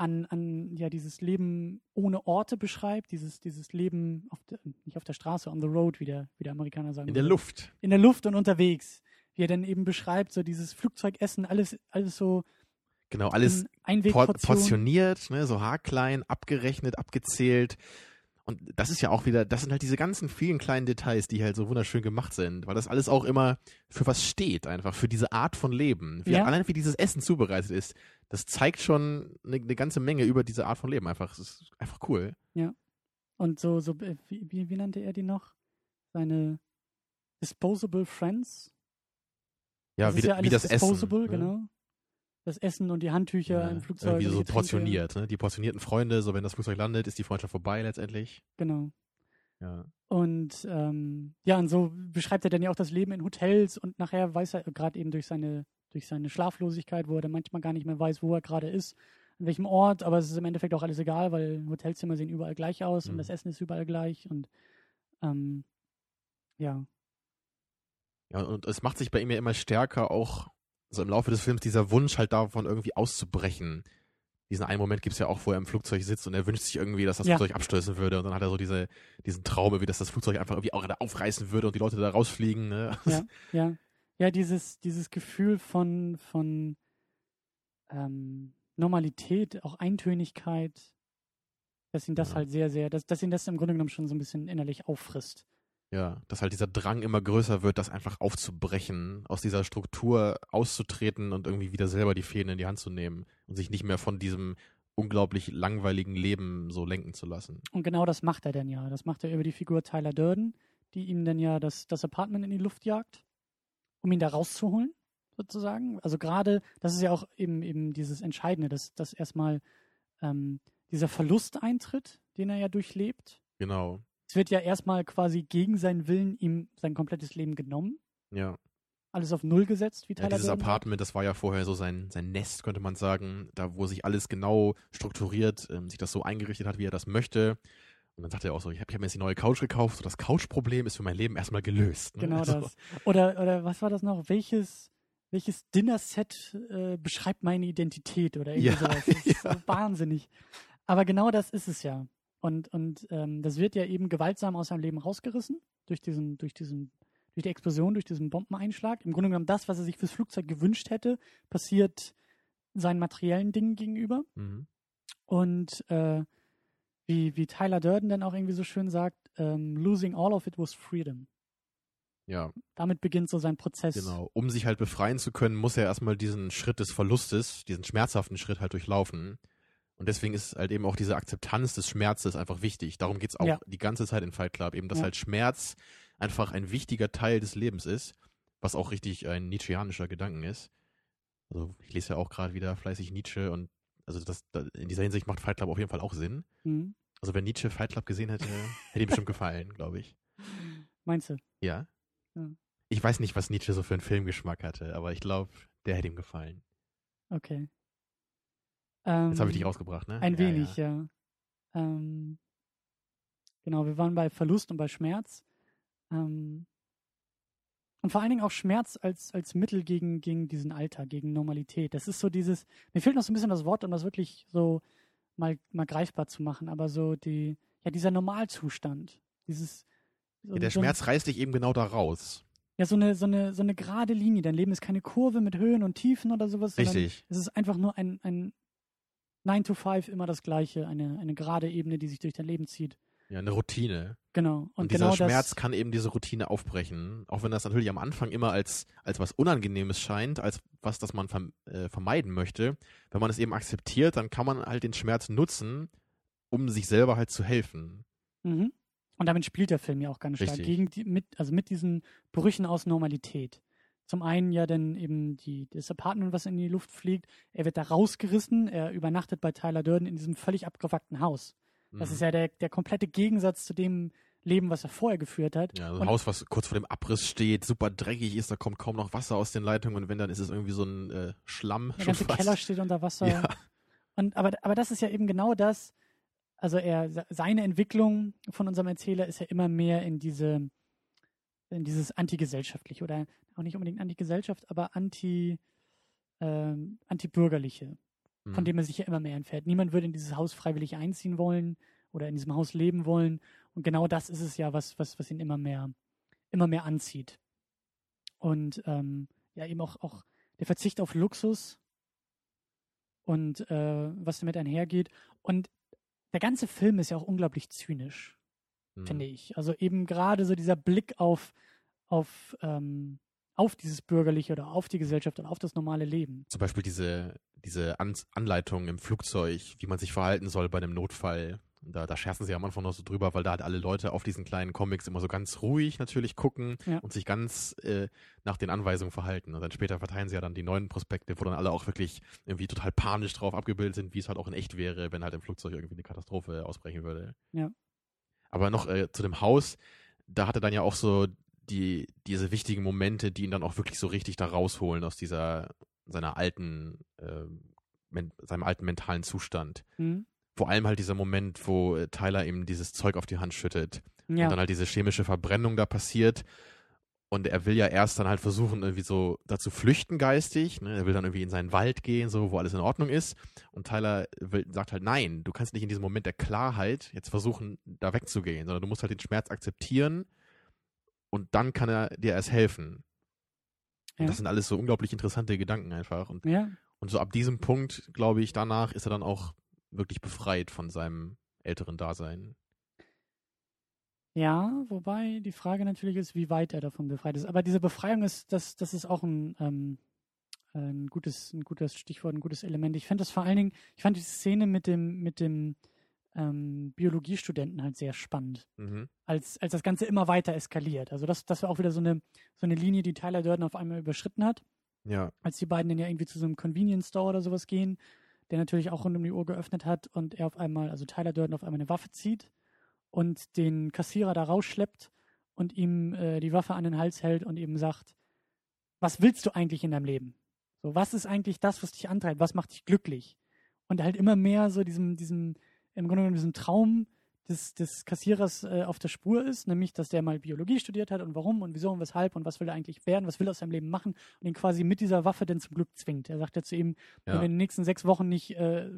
an, an ja, dieses Leben ohne Orte beschreibt, dieses, dieses Leben auf der, nicht auf der Straße, on the road, wie der, wie der Amerikaner sagen In der. Luft. In der Luft und unterwegs. Wie er dann eben beschreibt, so dieses Flugzeugessen, alles, alles so Genau, alles por portioniert, ne, so haarklein, abgerechnet, abgezählt. Und das ist ja auch wieder, das sind halt diese ganzen vielen kleinen Details, die halt so wunderschön gemacht sind, weil das alles auch immer für was steht, einfach für diese Art von Leben. Wie, Ja. Allein wie dieses Essen zubereitet ist, das zeigt schon eine, eine ganze Menge über diese Art von Leben. Einfach, es ist einfach cool. Und so, so äh, wie, wie, wie nannte er die noch? Seine Disposable Friends? Ja, das wie, ja wie das disposable, Essen. ne? genau. Das Essen und die Handtücher Ja, im Flugzeug. die so Getränke. portioniert, ne? Die portionierten Freunde, so wenn das Flugzeug landet, ist die Freundschaft vorbei letztendlich. Genau. Ja. Und ähm, ja, und so beschreibt er dann ja auch das Leben in Hotels und nachher weiß er, gerade eben durch seine, durch seine Schlaflosigkeit, wo er dann manchmal gar nicht mehr weiß, wo er gerade ist, an welchem Ort, aber es ist im Endeffekt auch alles egal, weil Hotelzimmer sehen überall gleich aus und Mhm. das Essen ist überall gleich und ähm, ja. Ja, und es macht sich bei ihm ja immer stärker auch so im Laufe des Films dieser Wunsch halt davon irgendwie auszubrechen. Diesen einen Moment gibt es ja auch, wo er im Flugzeug sitzt und er wünscht sich irgendwie, dass das Ja. Flugzeug abstößen würde und dann hat er so diese, diesen Traum, wie dass das Flugzeug einfach irgendwie auch gerade aufreißen würde und die Leute da rausfliegen. Ne? Ja, ja. Ja, dieses, dieses Gefühl von, von ähm, Normalität, auch Eintönigkeit, dass ihn das Ja. halt sehr, sehr, dass, dass ihn das im Grunde genommen schon so ein bisschen innerlich auffrisst. Ja, dass halt dieser Drang immer größer wird, das einfach aufzubrechen, aus dieser Struktur auszutreten und irgendwie wieder selber die Fäden in die Hand zu nehmen und sich nicht mehr von diesem unglaublich langweiligen Leben so lenken zu lassen. Und genau das macht er dann ja. Das macht er über die Figur Tyler Durden, die ihm dann ja das, das Apartment in die Luft jagt, um ihn da rauszuholen, sozusagen. Also gerade, das ist ja auch eben, eben dieses Entscheidende, dass, dass erstmal ähm, dieser Verlust eintritt, den er ja durchlebt. Genau. Es wird ja erstmal quasi gegen seinen Willen ihm sein komplettes Leben genommen. Ja. Alles auf Null gesetzt, wie ja Tyler dieses Durden. Apartment, das war ja vorher so sein, sein Nest, könnte man sagen, da wo sich alles genau strukturiert, ähm, sich das so eingerichtet hat, wie er das möchte. Und dann sagt er auch so, ich habe hab mir jetzt die neue Couch gekauft, so das Couchproblem ist für mein Leben erstmal gelöst. Ne? Genau Also, das. Oder, oder was war das noch? Welches, welches Dinnerset äh, beschreibt meine Identität oder irgendwie Ja, sowas? Das ist ja. wahnsinnig. Aber genau das ist es ja. Und, und ähm, das wird ja eben gewaltsam aus seinem Leben rausgerissen durch diesen, durch diesen, durch die Explosion, durch diesen Bombeneinschlag. Im Grunde genommen das, was er sich fürs Flugzeug gewünscht hätte, passiert seinen materiellen Dingen gegenüber. Mhm. Und äh, wie, wie Tyler Durden dann auch irgendwie so schön sagt, ähm, losing all of it was freedom. Ja, Damit beginnt so sein Prozess. genau. Um sich halt befreien zu können, muss er erstmal diesen Schritt des Verlustes, diesen schmerzhaften Schritt halt durchlaufen. Und deswegen ist halt eben auch diese Akzeptanz des Schmerzes einfach wichtig. Darum geht's auch Ja. die ganze Zeit in Fight Club, eben, dass Ja. halt Schmerz einfach ein wichtiger Teil des Lebens ist, was auch richtig ein nietzscheanischer Gedanken ist. Also ich lese ja auch gerade wieder fleißig Nietzsche und also das, da, in dieser Hinsicht macht Fight Club auf jeden Fall auch Sinn. Mhm. Also wenn Nietzsche Fight Club gesehen hätte, hätte ihm bestimmt gefallen, glaube ich. Meinst du? Ja? Ja. Ich weiß nicht, was Nietzsche so für einen Filmgeschmack hatte, aber ich glaube, der hätte ihm gefallen. Okay. Ähm, Jetzt habe ich dich rausgebracht, ne? Ein Ja, wenig, Ja. ja. Ähm, genau, wir waren bei Verlust und bei Schmerz. Ähm, und vor allen Dingen auch Schmerz als, als Mittel gegen, gegen diesen Alter, gegen Normalität. Das ist so dieses, mir fehlt noch so ein bisschen das Wort, um das wirklich so mal, mal greifbar zu machen, aber so die, ja, dieser Normalzustand. Dieses, so, Ja, der so ein- Schmerz reißt dich eben genau da raus. Ja, so eine, so eine, so eine gerade Linie. Dein Leben ist keine Kurve mit Höhen und Tiefen oder sowas, Richtig. es ist einfach nur ein, ein 9 to 5 immer das Gleiche, eine, eine gerade Ebene, die sich durch dein Leben zieht. Ja, eine Routine. Genau. Und, Und, dieser genau Schmerz kann eben diese Routine aufbrechen. Auch wenn das natürlich am Anfang immer als, als was Unangenehmes scheint, als was, das man äh, vermeiden möchte. Wenn man es eben akzeptiert, dann kann man halt den Schmerz nutzen, um sich selber halt zu helfen. Mhm. Und damit spielt der Film ja auch ganz stark Richtig. gegen die, mit, also mit diesen Brüchen aus Normalität. Zum einen ja dann eben die, das Apartment, was in die Luft fliegt. Er wird da rausgerissen. Er übernachtet bei Tyler Durden in diesem völlig abgewrackten Haus. Das Mhm. ist ja der, der komplette Gegensatz zu dem Leben, was er vorher geführt hat. Ja, so ein Und- Haus, was kurz vor dem Abriss steht, super dreckig ist, da kommt kaum noch Wasser aus den Leitungen und wenn, dann ist es irgendwie so ein äh, Schlamm. Der ganze fast. Keller steht unter Wasser. Ja, Und, aber, aber das ist ja eben genau das. Also er, se- seine Entwicklung von unserem Erzähler ist ja immer mehr in diese, in dieses antigesellschaftliche oder auch nicht unbedingt antigesellschaft, aber anti, ähm, antibürgerliche, von Mhm. dem er sich ja immer mehr entfernt. Niemand würde in dieses Haus freiwillig einziehen wollen oder in diesem Haus leben wollen. Und genau das ist es ja, was, was, was ihn immer mehr, immer mehr anzieht. Und ähm, ja, eben auch, auch der Verzicht auf Luxus und äh, was damit einhergeht. Und der ganze Film ist ja auch unglaublich zynisch, Mhm. finde ich. Also eben gerade so dieser Blick auf, auf, ähm, auf dieses Bürgerliche oder auf die Gesellschaft und auf das normale Leben. Zum Beispiel diese, diese An Anleitung im Flugzeug, wie man sich verhalten soll bei einem Notfall. Da, da scherzen sie am Anfang noch so drüber, weil da halt alle Leute auf diesen kleinen Comics immer so ganz ruhig natürlich gucken Ja. und sich ganz äh, nach den Anweisungen verhalten. Und dann später verteilen sie ja dann die neuen Prospekte, wo dann alle auch wirklich irgendwie total panisch drauf abgebildet sind, wie es halt auch in echt wäre, wenn halt im Flugzeug irgendwie eine Katastrophe ausbrechen würde. Ja. Aber noch äh, zu dem Haus, da hatte dann ja auch so die, diese wichtigen Momente, die ihn dann auch wirklich so richtig da rausholen aus dieser, seiner alten, äh, men seinem alten mentalen Zustand. Hm? Vor allem halt dieser Moment, wo äh, Tyler ihm dieses Zeug auf die Hand schüttet Ja, und dann halt diese chemische Verbrennung da passiert. Und er will ja erst dann halt versuchen, irgendwie so dazu flüchten geistig. Ne? Er will dann irgendwie in seinen Wald gehen, so wo alles in Ordnung ist. Und Tyler will, sagt halt, nein, du kannst nicht in diesem Moment der Klarheit jetzt versuchen, da wegzugehen, sondern du musst halt den Schmerz akzeptieren und dann kann er dir erst helfen. Ja. das sind alles so unglaublich interessante Gedanken einfach. Und, ja, und so ab diesem Punkt, glaube ich, danach ist er dann auch wirklich befreit von seinem älteren Dasein. ja, wobei die Frage natürlich ist, wie weit er davon befreit ist. Aber diese Befreiung ist, das, das ist auch ein, ähm, ein gutes, ein gutes Stichwort, ein gutes Element. Ich fand das vor allen Dingen, ich fand die Szene mit dem, mit dem ähm, Biologiestudenten halt sehr spannend. Mhm. als, als das Ganze immer weiter eskaliert. Also das, das war auch wieder so eine, so eine Linie, die Tyler Durden auf einmal überschritten hat, Ja, als die beiden dann ja irgendwie zu so einem Convenience Store oder sowas gehen. der natürlich auch rund um die Uhr geöffnet hat und er auf einmal, also Tyler Durden auf einmal eine Waffe zieht und den Kassierer da rausschleppt und ihm äh, die Waffe an den Hals hält und ihm sagt, was willst du eigentlich in deinem Leben? So, was ist eigentlich das, was dich antreibt? Was macht dich glücklich? Und halt immer mehr so diesem, diesem, im Grunde genommen diesem Traum des, des Kassierers äh, auf der Spur ist, nämlich, dass der mal Biologie studiert hat und warum und wieso und weshalb und was will er eigentlich werden, was will er aus seinem Leben machen und ihn quasi mit dieser Waffe denn zum Glück zwingt. Er sagt ja zu ihm, ja. wenn du in den nächsten sechs Wochen nicht äh,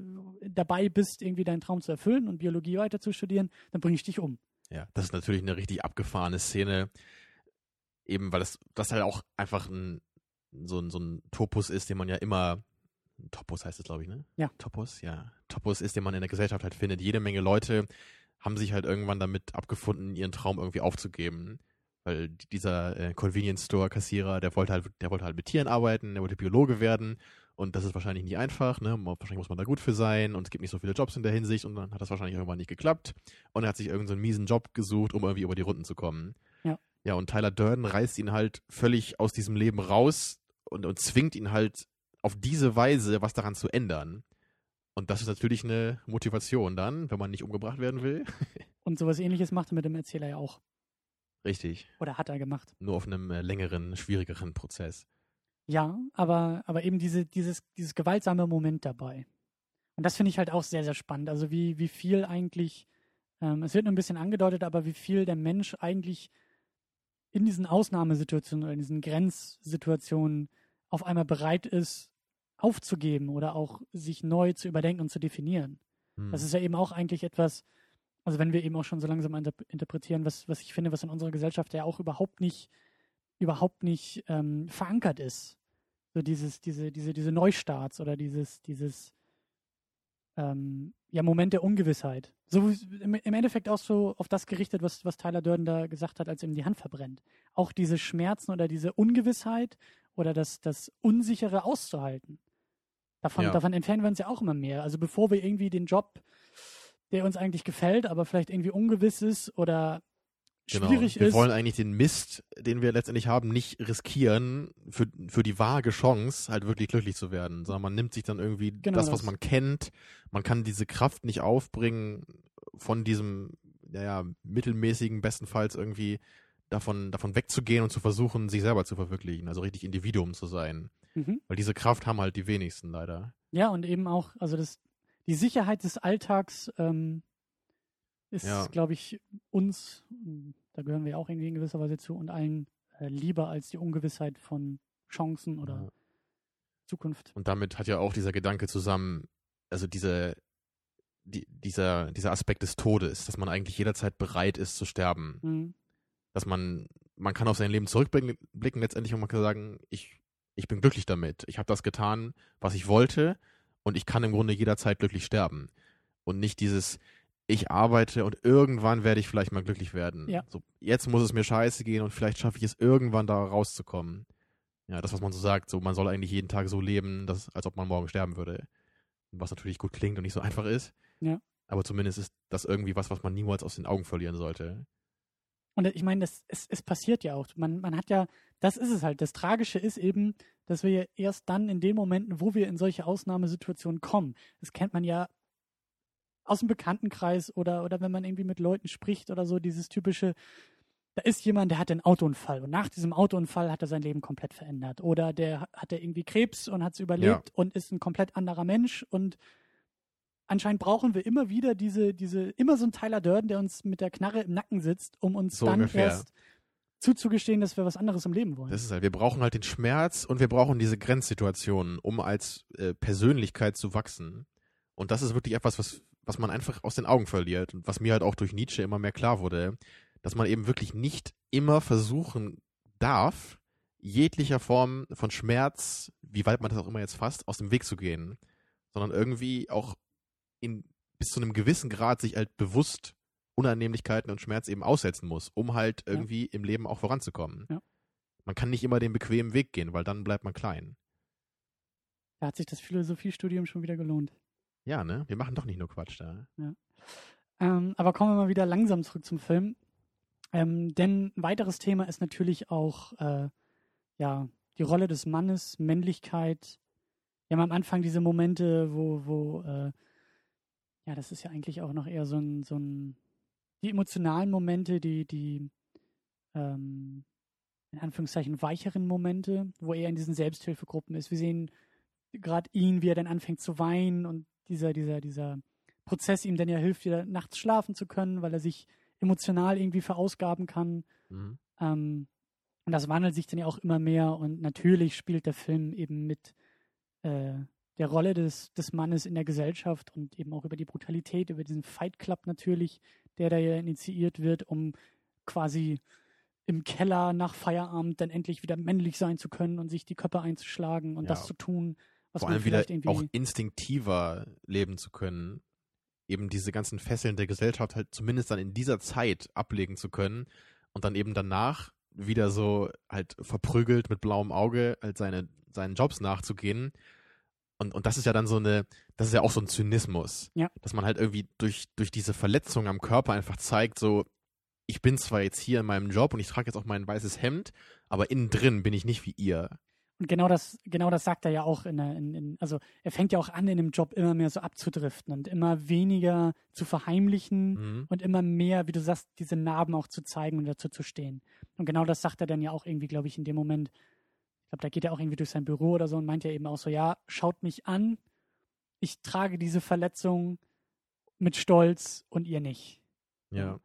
dabei bist, irgendwie deinen Traum zu erfüllen und Biologie weiter zu studieren, dann bringe ich dich um. Ja, das ist natürlich eine richtig abgefahrene Szene, eben weil das, das halt auch einfach ein, so, ein, so ein Topus ist, den man ja immer Topos heißt es, glaube ich, ne? Ja. Topos, ja. Topos ist, den man in der Gesellschaft halt findet. Jede Menge Leute haben sich halt irgendwann damit abgefunden, ihren Traum irgendwie aufzugeben. Weil dieser äh, Convenience Store Kassierer, der wollte halt, der wollte halt mit Tieren arbeiten, der wollte Biologe werden und das ist wahrscheinlich nicht einfach, ne? Wahrscheinlich muss man da gut für sein und es gibt nicht so viele Jobs in der Hinsicht und dann hat das wahrscheinlich irgendwann nicht geklappt und er hat sich irgendeinen so miesen Job gesucht, um irgendwie über die Runden zu kommen. Ja. Ja, und Tyler Durden reißt ihn halt völlig aus diesem Leben raus und, und zwingt ihn halt auf diese Weise was daran zu ändern. Und das ist natürlich eine Motivation dann, wenn man nicht umgebracht werden will. Und sowas ähnliches macht er mit dem Erzähler ja auch. Richtig. Oder hat er gemacht. Nur auf einem äh, längeren, schwierigeren Prozess. Ja, aber, aber eben diese, dieses, dieses gewaltsame Moment dabei. Und das finde ich halt auch sehr, sehr spannend. Also wie, wie viel eigentlich, ähm, es wird nur ein bisschen angedeutet, aber wie viel der Mensch eigentlich in diesen Ausnahmesituationen oder in diesen Grenzsituationen auf einmal bereit ist, aufzugeben oder auch sich neu zu überdenken und zu definieren. Hm. Das ist ja eben auch eigentlich etwas, also wenn wir eben auch schon so langsam interpretieren, was, was ich finde, was in unserer Gesellschaft ja auch überhaupt nicht, überhaupt nicht ähm, verankert ist. So dieses, diese, diese, diese Neustarts oder dieses, dieses ähm, ja, Moment der Ungewissheit. So im, im, Endeffekt auch so auf das gerichtet, was, was Tyler Durden da gesagt hat, als ihm die Hand verbrennt. Auch diese Schmerzen oder diese Ungewissheit oder das, das Unsichere auszuhalten. Davon, ja. davon entfernen wir uns ja auch immer mehr. Also bevor wir irgendwie den Job, der uns eigentlich gefällt, aber vielleicht irgendwie ungewiss ist oder genau. schwierig wir ist. Wir wollen eigentlich den Mist, den wir letztendlich haben, nicht riskieren für, für die vage Chance, halt wirklich glücklich zu werden, sondern man nimmt sich dann irgendwie genau das, was das. man kennt. Man kann diese Kraft nicht aufbringen von diesem, naja, mittelmäßigen, bestenfalls irgendwie davon, davon wegzugehen und zu versuchen, sich selber zu verwirklichen, also richtig Individuum zu sein. Mhm. Weil diese Kraft haben halt die wenigsten leider. Ja, und eben auch, also das, die Sicherheit des Alltags ähm, ist, ja. glaube ich, uns, da gehören wir auch irgendwie in gewisser Weise zu, und allen äh, lieber als die Ungewissheit von Chancen oder ja. Zukunft. Und damit hat ja auch dieser Gedanke zusammen, also diese, die, dieser, dieser Aspekt des Todes, dass man eigentlich jederzeit bereit ist zu sterben. Mhm. Dass man, man kann auf sein Leben zurückblicken letztendlich und man kann sagen, ich ich bin glücklich damit. Ich habe das getan, was ich wollte und ich kann im Grunde jederzeit glücklich sterben. Und nicht dieses, ich arbeite und irgendwann werde ich vielleicht mal glücklich werden. Ja. So, jetzt muss es mir scheiße gehen und vielleicht schaffe ich es irgendwann da rauszukommen. Ja, das, was man so sagt, so man soll eigentlich jeden Tag so leben, dass, als ob man morgen sterben würde. Was natürlich gut klingt und nicht so einfach ist. Ja. Aber zumindest ist das irgendwie was, was man niemals aus den Augen verlieren sollte. Und ich meine, das, es, es passiert ja auch. Man, man hat ja, das ist es halt. Das Tragische ist eben, dass wir ja erst dann in den Momenten, wo wir in solche Ausnahmesituationen kommen, das kennt man ja aus dem Bekanntenkreis oder, oder wenn man irgendwie mit Leuten spricht oder so, dieses typische, da ist jemand, der hat einen Autounfall und nach diesem Autounfall hat er sein Leben komplett verändert. Oder der hat er irgendwie Krebs und hat es überlebt ja. und ist ein komplett anderer Mensch und anscheinend brauchen wir immer wieder diese, diese, immer so ein Tyler Durden, der uns mit der Knarre im Nacken sitzt, um uns so dann ungefähr. erst zuzugestehen, dass wir was anderes im Leben wollen. Das ist halt, wir brauchen halt den Schmerz und wir brauchen diese Grenzsituationen, um als äh, Persönlichkeit zu wachsen. Und das ist wirklich etwas, was, was man einfach aus den Augen verliert und was mir halt auch durch Nietzsche immer mehr klar wurde, dass man eben wirklich nicht immer versuchen darf, jeglicher Form von Schmerz, wie weit man das auch immer jetzt fasst, aus dem Weg zu gehen, sondern irgendwie auch in, bis zu einem gewissen Grad sich halt bewusst Unannehmlichkeiten und Schmerz eben aussetzen muss, um halt irgendwie ja. im Leben auch voranzukommen. Ja. Man kann nicht immer den bequemen Weg gehen, weil dann bleibt man klein. Da hat sich das Philosophiestudium schon wieder gelohnt. Ja, ne? Wir machen doch nicht nur Quatsch da. Ja. Ähm, aber kommen wir mal wieder langsam zurück zum Film. Ähm, denn ein weiteres Thema ist natürlich auch äh, ja, die Rolle des Mannes, Männlichkeit, wir haben am Anfang diese Momente, wo, wo, äh, ja, das ist ja eigentlich auch noch eher so ein, so ein, die emotionalen Momente, die, die, ähm, in Anführungszeichen weicheren Momente, wo er in diesen Selbsthilfegruppen ist. Wir sehen gerade ihn, wie er dann anfängt zu weinen und dieser, dieser, dieser Prozess ihm dann ja hilft, wieder nachts schlafen zu können, weil er sich emotional irgendwie verausgaben kann. Mhm. Ähm, und das wandelt sich dann ja auch immer mehr und natürlich spielt der Film eben mit äh, der Rolle des, des Mannes in der Gesellschaft und eben auch über die Brutalität, über diesen Fight Club natürlich, der da ja initiiert wird, um quasi im Keller nach Feierabend dann endlich wieder männlich sein zu können und sich die Köpfe einzuschlagen und ja. das zu tun, was Vor allem wieder auch instinktiver leben zu können, eben diese ganzen Fesseln der Gesellschaft halt zumindest dann in dieser Zeit ablegen zu können und dann eben danach wieder so halt verprügelt mit blauem Auge halt seine, seinen Jobs nachzugehen. Und, und das ist ja dann so eine, das ist ja auch so ein Zynismus. Ja. Dass man halt irgendwie durch, durch diese Verletzung am Körper einfach zeigt, so, ich bin zwar jetzt hier in meinem Job und ich trage jetzt auch mein weißes Hemd, aber innen drin bin ich nicht wie ihr. Und genau das, genau das sagt er ja auch in, in, in, also er fängt ja auch an, in dem Job immer mehr so abzudriften und immer weniger zu verheimlichen mhm. und immer mehr, wie du sagst, diese Narben auch zu zeigen und dazu zu stehen. Und genau das sagt er dann ja auch irgendwie, glaube ich, in dem Moment. Ich glaube, da geht er auch irgendwie durch sein Büro oder so und meint ja eben auch so, ja, schaut mich an, ich trage diese Verletzung mit Stolz und ihr nicht. Ja.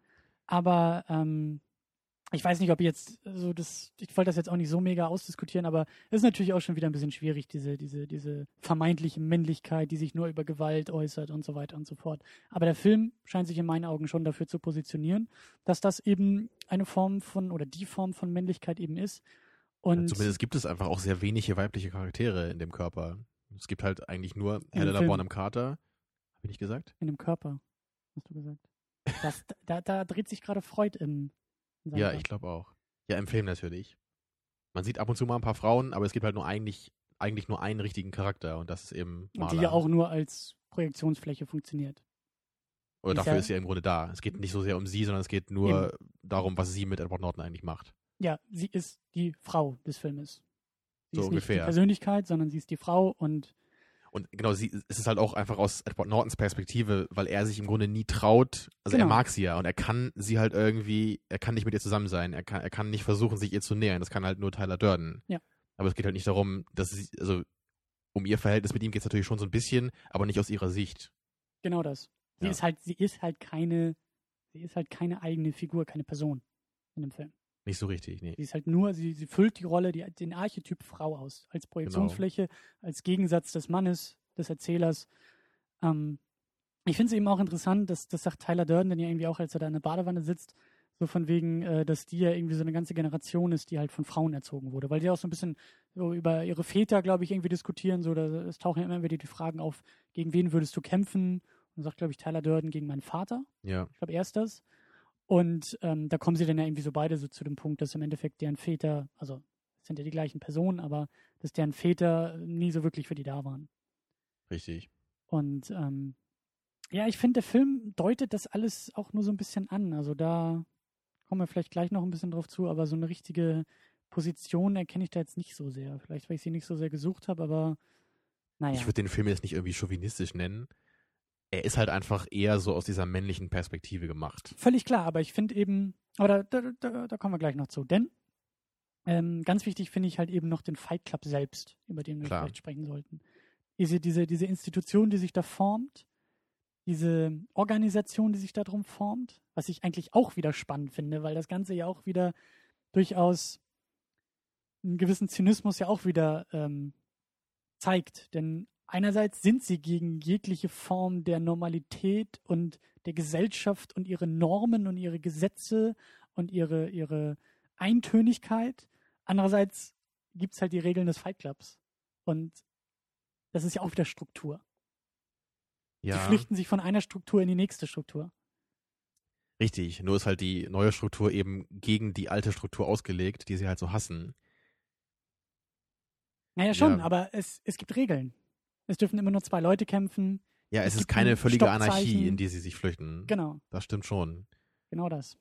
Aber ähm, ich weiß nicht, ob jetzt so das, ich wollte das jetzt auch nicht so mega ausdiskutieren, aber es ist natürlich auch schon wieder ein bisschen schwierig, diese, diese, diese vermeintliche Männlichkeit, die sich nur über Gewalt äußert und so weiter und so fort. Aber der Film scheint sich in meinen Augen schon dafür zu positionieren, dass das eben eine Form von oder die Form von Männlichkeit eben ist. Und ja, zumindest gibt es einfach auch sehr wenige weibliche Charaktere in dem Körper. Es gibt halt eigentlich nur Helena Bonham Carter. Habe ich nicht gesagt? In dem Körper, hast du gesagt. Das, da, da dreht sich gerade Freud im ja, ich glaube auch. Ja, im Film natürlich. Man sieht ab und zu mal ein paar Frauen, aber es gibt halt nur eigentlich, eigentlich nur einen richtigen Charakter und das ist eben Marla. Und die ja auch nur als Projektionsfläche funktioniert. Oder dafür ja, ist sie ja im Grunde da. Es geht nicht so sehr um sie, sondern es geht nur eben. darum, was sie mit Edward Norton eigentlich macht. Ja, sie ist die Frau des Filmes. Sie so ist ungefähr. nicht die Persönlichkeit, sondern sie ist die Frau und und genau, sie, es ist halt auch einfach aus Edward Nortons Perspektive, weil er sich im Grunde nie traut, also genau. er mag sie ja und er kann sie halt irgendwie, er kann nicht mit ihr zusammen sein, er kann, er kann nicht versuchen, sich ihr zu nähern, das kann halt nur Tyler Durden. Ja. Aber es geht halt nicht darum, dass sie, also um ihr Verhältnis mit ihm geht es natürlich schon so ein bisschen, aber nicht aus ihrer Sicht. Genau das. Sie ja. ist halt, sie ist halt keine, sie ist halt keine eigene Figur, keine Person in dem Film. Nicht so richtig, nee. Sie ist halt nur, sie, sie füllt die Rolle, die, den Archetyp Frau aus, als Projektionsfläche, genau. als Gegensatz des Mannes, des Erzählers. Ähm, ich finde es eben auch interessant, dass das sagt Tyler Durden dann ja irgendwie auch, als er da in der Badewanne sitzt, so von wegen, äh, dass die ja irgendwie so eine ganze Generation ist, die halt von Frauen erzogen wurde, weil die auch so ein bisschen so über ihre Väter, glaube ich, irgendwie diskutieren, so, da, es tauchen ja immer wieder die Fragen auf, gegen wen würdest du kämpfen? Und sagt, glaube ich, Tyler Durden gegen meinen Vater. Ja. Ich glaube, er ist das. Und ähm, da kommen sie dann ja irgendwie so beide so zu dem Punkt, dass im Endeffekt deren Väter, also sind ja die gleichen Personen, aber dass deren Väter nie so wirklich für die da waren. Richtig. Und ähm, ja, ich finde, der Film deutet das alles auch nur so ein bisschen an. Also da kommen wir vielleicht gleich noch ein bisschen drauf zu, aber so eine richtige Position erkenne ich da jetzt nicht so sehr. Vielleicht, weil ich sie nicht so sehr gesucht habe, aber naja. Ich würde den Film jetzt nicht irgendwie chauvinistisch nennen er ist halt einfach eher so aus dieser männlichen Perspektive gemacht. Völlig klar, aber ich finde eben, aber da, da, da, kommen wir gleich noch zu, denn ähm, ganz wichtig finde ich halt eben noch den Fight Club selbst, über den wir klar. vielleicht sprechen sollten. Diese, diese, diese Institution, die sich da formt, diese Organisation, die sich da drum formt, was ich eigentlich auch wieder spannend finde, weil das Ganze ja auch wieder durchaus einen gewissen Zynismus ja auch wieder ähm, zeigt. Denn einerseits sind sie gegen jegliche Form der Normalität und der Gesellschaft und ihre Normen und ihre Gesetze und ihre, ihre Eintönigkeit. Andererseits gibt es halt die Regeln des Fight Clubs. Und das ist ja auch wieder Struktur. Ja. Sie flüchten sich von einer Struktur in die nächste Struktur. Richtig, nur ist halt die neue Struktur eben gegen die alte Struktur ausgelegt, die sie halt so hassen. Naja, schon, ja. aber es, es gibt Regeln. Es dürfen immer nur zwei Leute kämpfen. Ja, es, es ist keine völlige Anarchie, in die sie sich flüchten. Genau. Das stimmt schon. Genau das.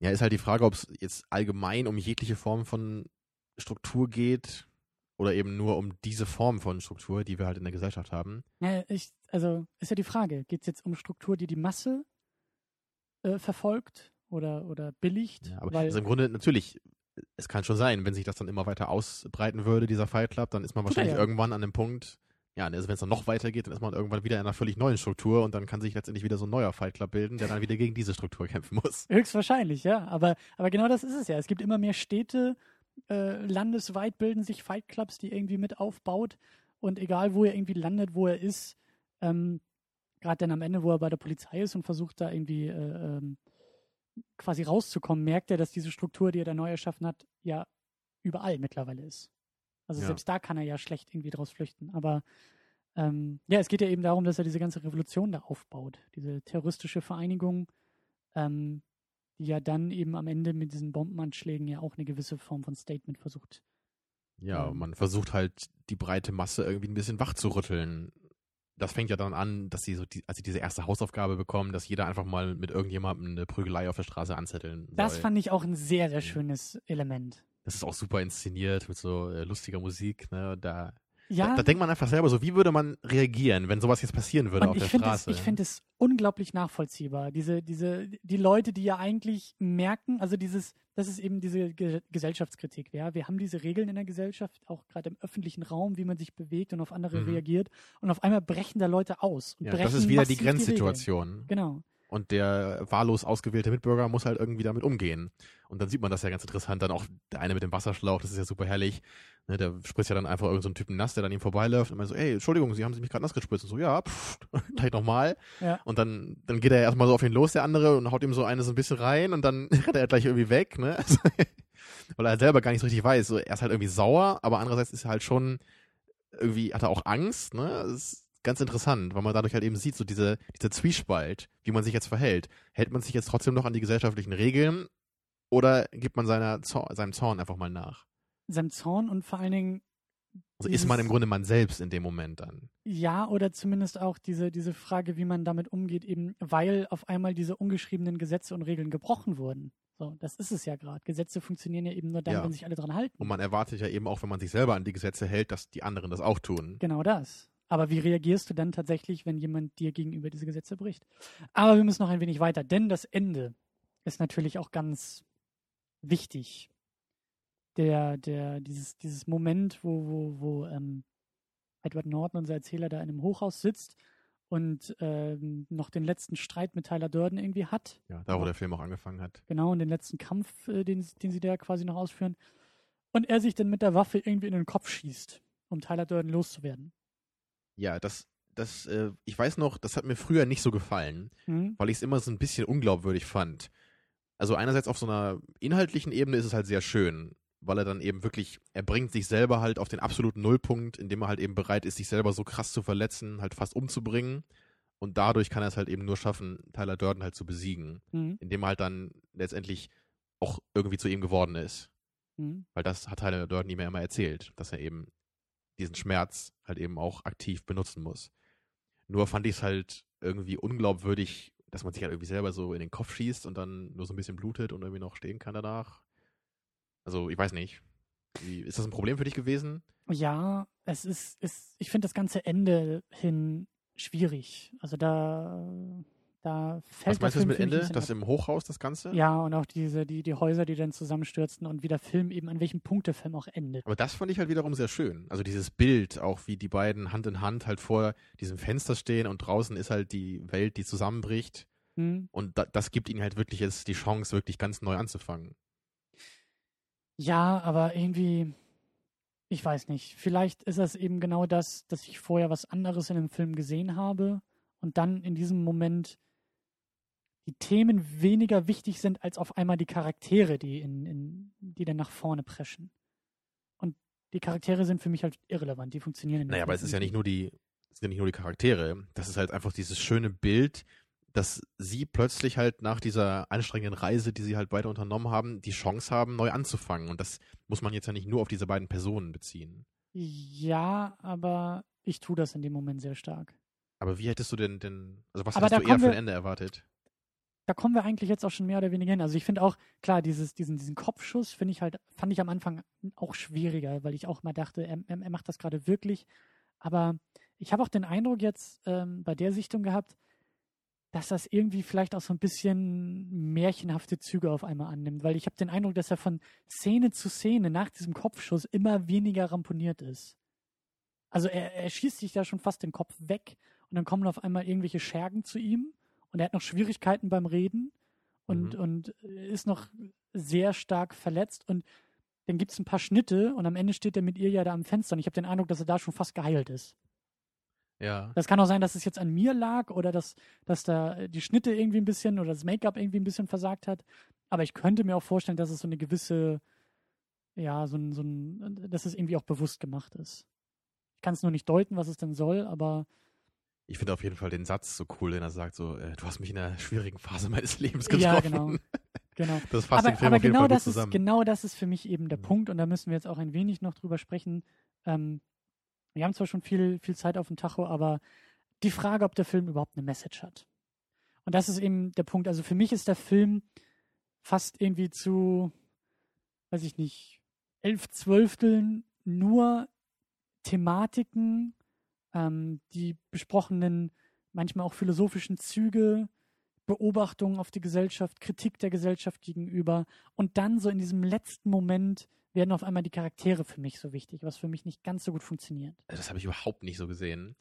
Ja, ist halt die Frage, ob es jetzt allgemein um jegliche Form von Struktur geht. Oder eben nur um diese Form von Struktur, die wir halt in der Gesellschaft haben? Ja, ich, also ist ja die Frage, geht es jetzt um Struktur, die die Masse äh, verfolgt oder, oder billigt? Ja, aber weil, also im Grunde natürlich, es kann schon sein, wenn sich das dann immer weiter ausbreiten würde, dieser Fight Club, dann ist man wahrscheinlich ja. irgendwann an dem Punkt, ja, also wenn es dann noch weitergeht, dann ist man irgendwann wieder in einer völlig neuen Struktur und dann kann sich letztendlich wieder so ein neuer Fight Club bilden, der dann wieder gegen diese Struktur kämpfen muss. Höchstwahrscheinlich, ja. Aber, aber genau das ist es ja. Es gibt immer mehr Städte, äh, landesweit bilden sich Fight Clubs, die irgendwie mit aufbaut. Und egal, wo er irgendwie landet, wo er ist, ähm, gerade dann am Ende, wo er bei der Polizei ist und versucht da irgendwie äh, ähm, quasi rauszukommen, merkt er, dass diese Struktur, die er da neu erschaffen hat, ja überall mittlerweile ist. Also Ja. selbst da kann er ja schlecht irgendwie draus flüchten. Aber ähm, ja, es geht ja eben darum, dass er diese ganze Revolution da aufbaut. Diese terroristische Vereinigung, ähm, die ja dann eben am Ende mit diesen Bombenanschlägen ja auch eine gewisse Form von Statement versucht. Ja, Ähm. man versucht halt die breite Masse irgendwie ein bisschen wach zu rütteln. Das fängt ja dann an, dass sie so, die, als sie diese erste Hausaufgabe bekommen, dass jeder einfach mal mit irgendjemandem eine Prügelei auf der Straße anzetteln soll. Das fand ich auch ein sehr, sehr schönes Element. das ist auch super inszeniert mit so äh, lustiger Musik. Ne? Da, Ja, da, da denkt man einfach selber so, wie würde man reagieren, wenn sowas jetzt passieren würde und auf der finde es, Straße? ich finde es unglaublich nachvollziehbar. Diese, diese, die Leute, die ja eigentlich merken, also dieses, das ist eben diese Ge Gesellschaftskritik. Ja, wir haben diese Regeln in der Gesellschaft, auch gerade im öffentlichen Raum, wie man sich bewegt und auf andere Mhm. reagiert. Und auf einmal brechen da Leute aus. Und ja, brechen das ist wieder die. Grenzsituation. Genau. Und der wahllos ausgewählte Mitbürger muss halt irgendwie damit umgehen. Und dann sieht man das ja ganz interessant. Dann auch der eine mit dem Wasserschlauch, das ist ja super herrlich. Ne, der spritzt ja dann einfach irgendeinen so einen Typen nass, der dann ihm vorbeiläuft und meint so, ey, Entschuldigung, Sie haben sich mich gerade nass gespritzt. Und so, ja, pff, gleich nochmal. Ja. Und dann, dann geht er erstmal so auf ihn los, der andere, und haut ihm so eine so ein bisschen rein und dann rennt er gleich irgendwie weg, ne? Also, weil er selber gar nicht so richtig weiß. So, er ist halt irgendwie sauer, aber andererseits ist er halt schon irgendwie, hat er auch Angst, ne? Ist ganz interessant, weil man dadurch halt eben sieht, so diese, dieser Zwiespalt, wie man sich jetzt verhält. Hält man sich jetzt trotzdem noch an die gesellschaftlichen Regeln oder gibt man seiner seinem Zorn einfach mal nach? Seinem Zorn und vor allen Dingen Also ist man im Grunde man selbst in dem Moment dann. Ja, oder zumindest auch diese, diese Frage, wie man damit umgeht, eben weil auf einmal diese ungeschriebenen Gesetze und Regeln gebrochen wurden. So, das ist es ja gerade. Gesetze funktionieren ja eben nur dann, Ja. wenn sich alle dran halten. Und man erwartet ja eben auch, wenn man sich selber an die Gesetze hält, dass die anderen das auch tun. Genau das. Aber wie reagierst du dann tatsächlich, wenn jemand dir gegenüber diese Gesetze bricht? Aber wir müssen noch ein wenig weiter, denn das Ende ist natürlich auch ganz wichtig. Der, der, dieses, dieses Moment, wo, wo, wo ähm, Edward Norton, unser Erzähler, da in einem Hochhaus sitzt und ähm, noch den letzten Streit mit Tyler Durden irgendwie hat. Ja, da wo der Film auch angefangen hat. Genau, und den letzten Kampf, äh, den, den sie da quasi noch ausführen. Und er sich dann mit der Waffe irgendwie in den Kopf schießt, um Tyler Durden loszuwerden. Ja, das, das, äh, ich weiß noch, das hat mir früher nicht so gefallen, Mhm. weil ich es immer so ein bisschen unglaubwürdig fand. Also einerseits auf so einer inhaltlichen Ebene ist es halt sehr schön, weil er dann eben wirklich, er bringt sich selber halt auf den absoluten Nullpunkt, indem er halt eben bereit ist, sich selber so krass zu verletzen, halt fast umzubringen. Und dadurch kann er es halt eben nur schaffen, Tyler Durden halt zu besiegen, Mhm. indem er halt dann letztendlich auch irgendwie zu ihm geworden ist. Mhm. Weil das hat Tyler Durden ihm ja immer erzählt, dass er eben diesen Schmerz halt eben auch aktiv benutzen muss. Nur fand ich es halt irgendwie unglaubwürdig, dass man sich halt irgendwie selber so in den Kopf schießt und dann nur so ein bisschen blutet und irgendwie noch stehen kann danach. Also, ich weiß nicht. Wie, ist das ein Problem für dich gewesen? Ja, es ist, ist ich finde das ganze Ende hin schwierig. Also da, da fällt Was meinst du mit Ende? Das im Hochhaus, das Ganze? Ja, und auch diese, die, die Häuser, die dann zusammenstürzen und wie der Film eben, an welchem Punkt der Film auch endet. Aber das fand ich halt wiederum sehr schön. Also dieses Bild, auch wie die beiden Hand in Hand halt vor diesem Fenster stehen und draußen ist halt die Welt, die zusammenbricht. Hm? Und da, das gibt ihnen halt wirklich jetzt die Chance, wirklich ganz neu anzufangen. Ja, aber irgendwie, ich weiß nicht. Vielleicht ist das eben genau das, dass ich vorher was anderes in dem Film gesehen habe und dann in diesem Moment die Themen weniger wichtig sind als auf einmal die Charaktere, die in, in die dann nach vorne preschen. Und die Charaktere sind für mich halt irrelevant, die funktionieren dem Naja, aber es ist ja nicht nur die, es sind ja nicht nur die Charaktere. Das ist halt einfach dieses schöne Bild, dass sie plötzlich halt nach dieser anstrengenden Reise, die sie halt beide unternommen haben, die Chance haben, neu anzufangen. Und das muss man jetzt ja nicht nur auf diese beiden Personen beziehen. Ja, aber ich tue das in dem Moment sehr stark. Aber wie hättest du denn, denn also was Aber hättest du eher für ein Ende erwartet? Da kommen wir eigentlich jetzt auch schon mehr oder weniger hin. Also ich finde auch, klar, dieses, diesen, diesen Kopfschuss finde ich halt, fand ich am Anfang auch schwieriger, weil ich auch mal dachte, er, er macht das gerade wirklich. Aber ich habe auch den Eindruck jetzt ähm, bei der Sichtung gehabt, dass das irgendwie vielleicht auch so ein bisschen märchenhafte Züge auf einmal annimmt, weil ich habe den Eindruck, dass er von Szene zu Szene nach diesem Kopfschuss immer weniger ramponiert ist. Also er, er schießt sich da schon fast den Kopf weg und dann kommen auf einmal irgendwelche Schergen zu ihm und er hat noch Schwierigkeiten beim Reden und, mhm. und ist noch sehr stark verletzt und dann gibt es ein paar Schnitte und am Ende steht er mit ihr ja da am Fenster und ich habe den Eindruck, dass er da schon fast geheilt ist. Ja. Das kann auch sein, dass es jetzt an mir lag oder dass, dass da die Schnitte irgendwie ein bisschen oder das Make-up irgendwie ein bisschen versagt hat. Aber ich könnte mir auch vorstellen, dass es so eine gewisse, ja, so ein, so ein, dass es irgendwie auch bewusst gemacht ist. Ich kann es nur nicht deuten, was es denn soll, aber ich finde auf jeden Fall den Satz so cool, den er sagt, so, äh, du hast mich in einer schwierigen Phase meines Lebens getroffen. Ja, genau. genau. Das fasst aber, den Film aber auf jeden genau Fall gut das zusammen. Ist, genau das ist für mich eben der Mhm. Punkt und da müssen wir jetzt auch ein wenig noch drüber sprechen. Ähm, wir haben zwar schon viel, viel Zeit auf dem Tacho, aber die Frage, ob der Film überhaupt eine Message hat. Und das ist eben der Punkt. Also für mich ist der Film fast irgendwie zu, weiß ich nicht, elf Zwölfteln nur Thematiken, ähm, die besprochenen, manchmal auch philosophischen Züge, Beobachtungen auf die Gesellschaft, Kritik der Gesellschaft gegenüber. Und dann so in diesem letzten Moment werden auf einmal die Charaktere für mich so wichtig, was für mich nicht ganz so gut funktioniert. Das habe ich überhaupt nicht so gesehen.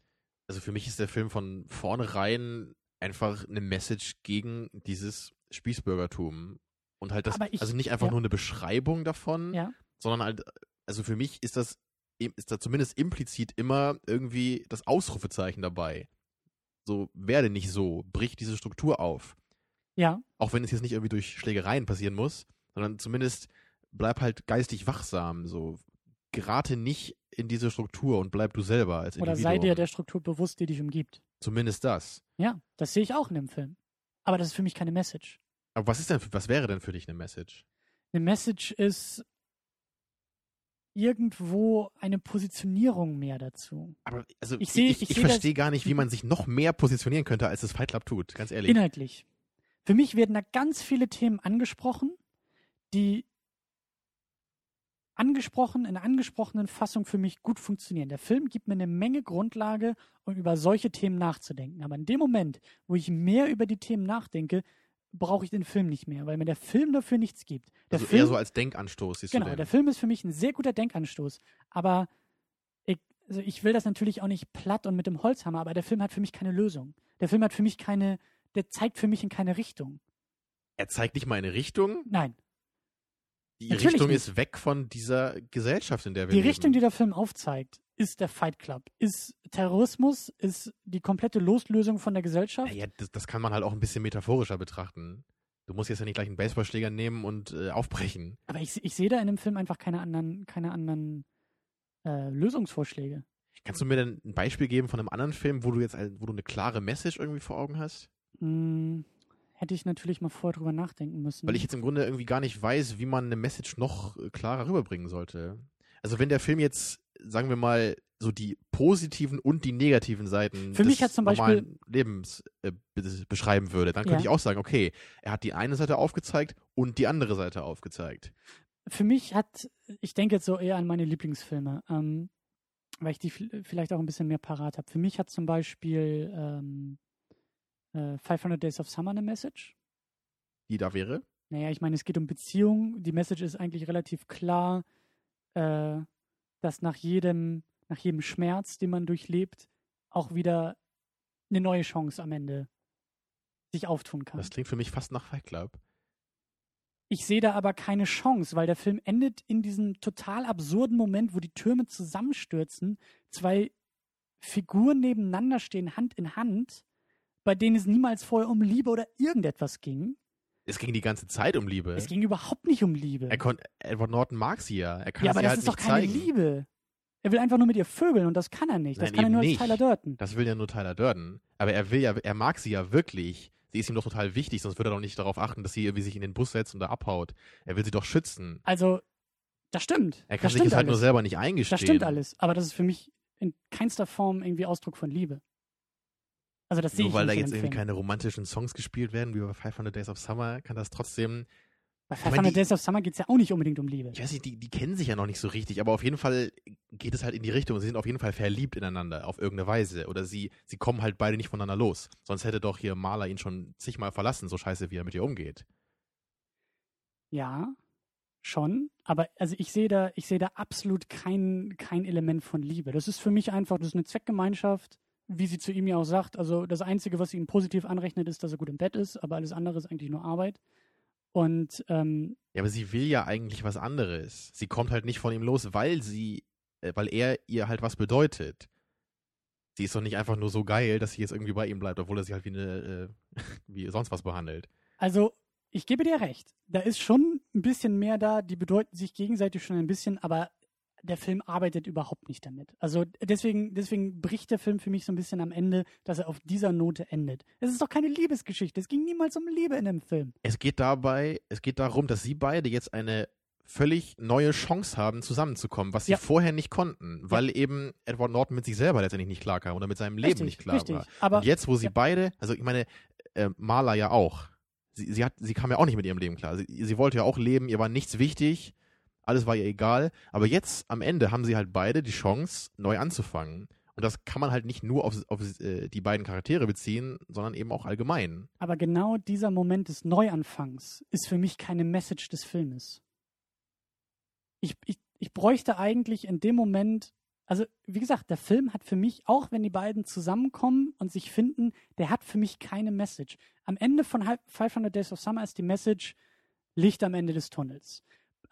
Also für mich ist der Film von vornherein einfach eine Message gegen dieses Spießbürgertum. Und halt das, ich- also nicht einfach ja. nur eine Beschreibung davon, Ja. sondern halt, also für mich ist das, ist da zumindest implizit immer irgendwie das Ausrufezeichen dabei. So, werde nicht so, brich diese Struktur auf. Ja, Auch wenn es jetzt nicht irgendwie durch Schlägereien passieren muss, sondern zumindest bleib halt geistig wachsam, so. Gerate nicht in diese Struktur und bleib du selber als oder Individuum. sei dir der Struktur bewusst, die dich umgibt. Zumindest das. Ja, das sehe ich auch in dem Film. Aber das ist für mich keine Message. Aber was ist denn, was wäre denn für dich eine Message? Eine Message ist irgendwo eine Positionierung mehr dazu. Aber also Ich seh- ich, ich ich verstehe gar nicht, wie man sich noch mehr positionieren könnte, als das Fight Club tut, ganz ehrlich. Inhaltlich. Für mich werden da ganz viele Themen angesprochen, die angesprochen, in einer angesprochenen Fassung für mich gut funktionieren. Der Film gibt mir eine Menge Grundlage, um über solche Themen nachzudenken. Aber in dem Moment, wo ich mehr über die Themen nachdenke, brauche ich den Film nicht mehr, weil mir der Film dafür nichts gibt. Der also Film, eher so als Denkanstoß, siehst Genau, du den. der Film ist für mich ein sehr guter Denkanstoß. Aber ich, also ich will das natürlich auch nicht platt und mit dem Holzhammer, aber der Film hat für mich keine Lösung. Der Film hat für mich keine, der zeigt für mich in keine Richtung. er zeigt nicht mal eine Richtung. Nein. Die Natürlich Richtung nicht. ist weg von dieser Gesellschaft, in der wir Die leben. Richtung, die der Film aufzeigt, ist der Fight Club, ist Terrorismus, ist die komplette Loslösung von der Gesellschaft. Ja, das, das kann man halt auch ein bisschen metaphorischer betrachten. Du musst jetzt ja nicht gleich einen Baseballschläger nehmen und äh, aufbrechen. Aber ich, ich sehe da in dem Film einfach keine anderen, keine anderen äh, Lösungsvorschläge. Kannst du mir denn ein Beispiel geben von einem anderen Film, wo du jetzt, wo du eine klare Message irgendwie vor Augen hast? Hm, hätte ich natürlich mal vorher drüber nachdenken müssen. Weil ich jetzt im Grunde irgendwie gar nicht weiß, wie man eine Message noch äh, klarer rüberbringen sollte. Also wenn der Film jetzt, sagen wir mal, so die positiven und die negativen Seiten Für des mich hat zum Beispiel- normalen Lebens äh, be- beschreiben würde, dann könnte Ja. ich auch sagen, okay, er hat die eine Seite aufgezeigt und die andere Seite aufgezeigt. für mich hat, ich denke jetzt so eher an meine Lieblingsfilme, ähm, weil ich die vielleicht auch ein bisschen mehr parat habe. Für mich hat zum Beispiel ähm, äh, 500 Days of Summer eine Message. Die da wäre. Naja, ich meine, es geht um Beziehungen. Die Message ist eigentlich relativ klar, äh, dass nach jedem, nach jedem Schmerz, den man durchlebt, auch wieder eine neue Chance am Ende sich auftun kann. Das klingt für mich fast nach Fight Club. Ich sehe da aber keine Chance, weil der Film endet in diesem total absurden Moment, wo die Türme zusammenstürzen, zwei Figuren nebeneinander stehen, Hand in Hand, bei denen es niemals vorher um Liebe oder irgendetwas ging. Es ging die ganze Zeit um Liebe. Es ging überhaupt nicht um Liebe. er kon Edward Norton mag sie ja. Er kann ja, aber das halt ist doch keine zeigen. Liebe. Er will einfach nur mit ihr vögeln und das kann er nicht. Das Nein, kann er nur als nicht. Tyler Durden. Das will ja nur Tyler Durden. Aber er will ja, er mag sie ja wirklich. Sie ist ihm doch total wichtig, sonst würde er doch nicht darauf achten, dass sie irgendwie sich in den Bus setzt und da abhaut. Er will sie doch schützen. Also, das stimmt. Er kann das sich es halt nur alles. selber nicht eingestehen. Das stimmt alles. Aber das ist für mich in keinster Form irgendwie Ausdruck von Liebe. Also das sehe Nur ich weil da jetzt irgendwie Film. keine romantischen Songs gespielt werden, wie bei 500 Days of Summer, kann das trotzdem, Bei meine, 500 die- Days of Summer geht es ja auch nicht unbedingt um Liebe. ich weiß nicht, die, die kennen sich ja noch nicht so richtig, aber auf jeden Fall geht es halt in die Richtung. Sie sind auf jeden Fall verliebt ineinander, auf irgendeine Weise. Oder sie, sie kommen halt beide nicht voneinander los. Sonst hätte doch hier Maler ihn schon zigmal verlassen, so scheiße, wie er mit ihr umgeht. Ja, schon. Aber also ich sehe da, ich sehe da absolut kein, kein Element von Liebe. Das ist für mich einfach, das ist eine Zweckgemeinschaft, wie sie zu ihm ja auch sagt. Also das Einzige, was sie ihm positiv anrechnet, ist, dass er gut im Bett ist, aber alles andere ist eigentlich nur Arbeit. Und ähm, Ja, aber sie will ja eigentlich was anderes. Sie kommt halt nicht von ihm los, weil sie, äh, weil er ihr halt was bedeutet. Sie ist doch nicht einfach nur so geil, dass sie jetzt irgendwie bei ihm bleibt, obwohl er sie halt wie eine, äh, wie sonst was behandelt. also ich gebe dir recht. Da ist schon ein bisschen mehr da, die bedeuten sich gegenseitig schon ein bisschen, aber der Film arbeitet überhaupt nicht damit. Also deswegen, deswegen bricht der Film für mich so ein bisschen am Ende, dass er auf dieser Note endet. Es ist doch keine Liebesgeschichte. Es ging niemals um Liebe in dem Film. Es geht dabei, es geht darum, dass sie beide jetzt eine völlig neue Chance haben, zusammenzukommen, was sie Ja. vorher nicht konnten, weil eben Edward Norton mit sich selber letztendlich nicht klarkam oder mit seinem Leben richtig, nicht klar richtig. war. Aber Und jetzt, wo sie ja. beide, also ich meine, äh, Marla ja auch. Sie, sie, hat, sie kam ja auch nicht mit ihrem Leben klar. Sie, sie wollte ja auch leben, ihr war nichts wichtig, alles war ihr egal. Aber jetzt am Ende haben sie halt beide die Chance, neu anzufangen. Und das kann man halt nicht nur auf, auf äh, die beiden Charaktere beziehen, sondern eben auch allgemein. Aber genau dieser Moment des Neuanfangs ist für mich keine Message des Filmes. Ich, ich, ich bräuchte eigentlich in dem Moment, also wie gesagt, der Film hat für mich, auch wenn die beiden zusammenkommen und sich finden, der hat für mich keine Message. Am Ende von Hi- 500 Days of Summer ist die Message Licht am Ende des Tunnels.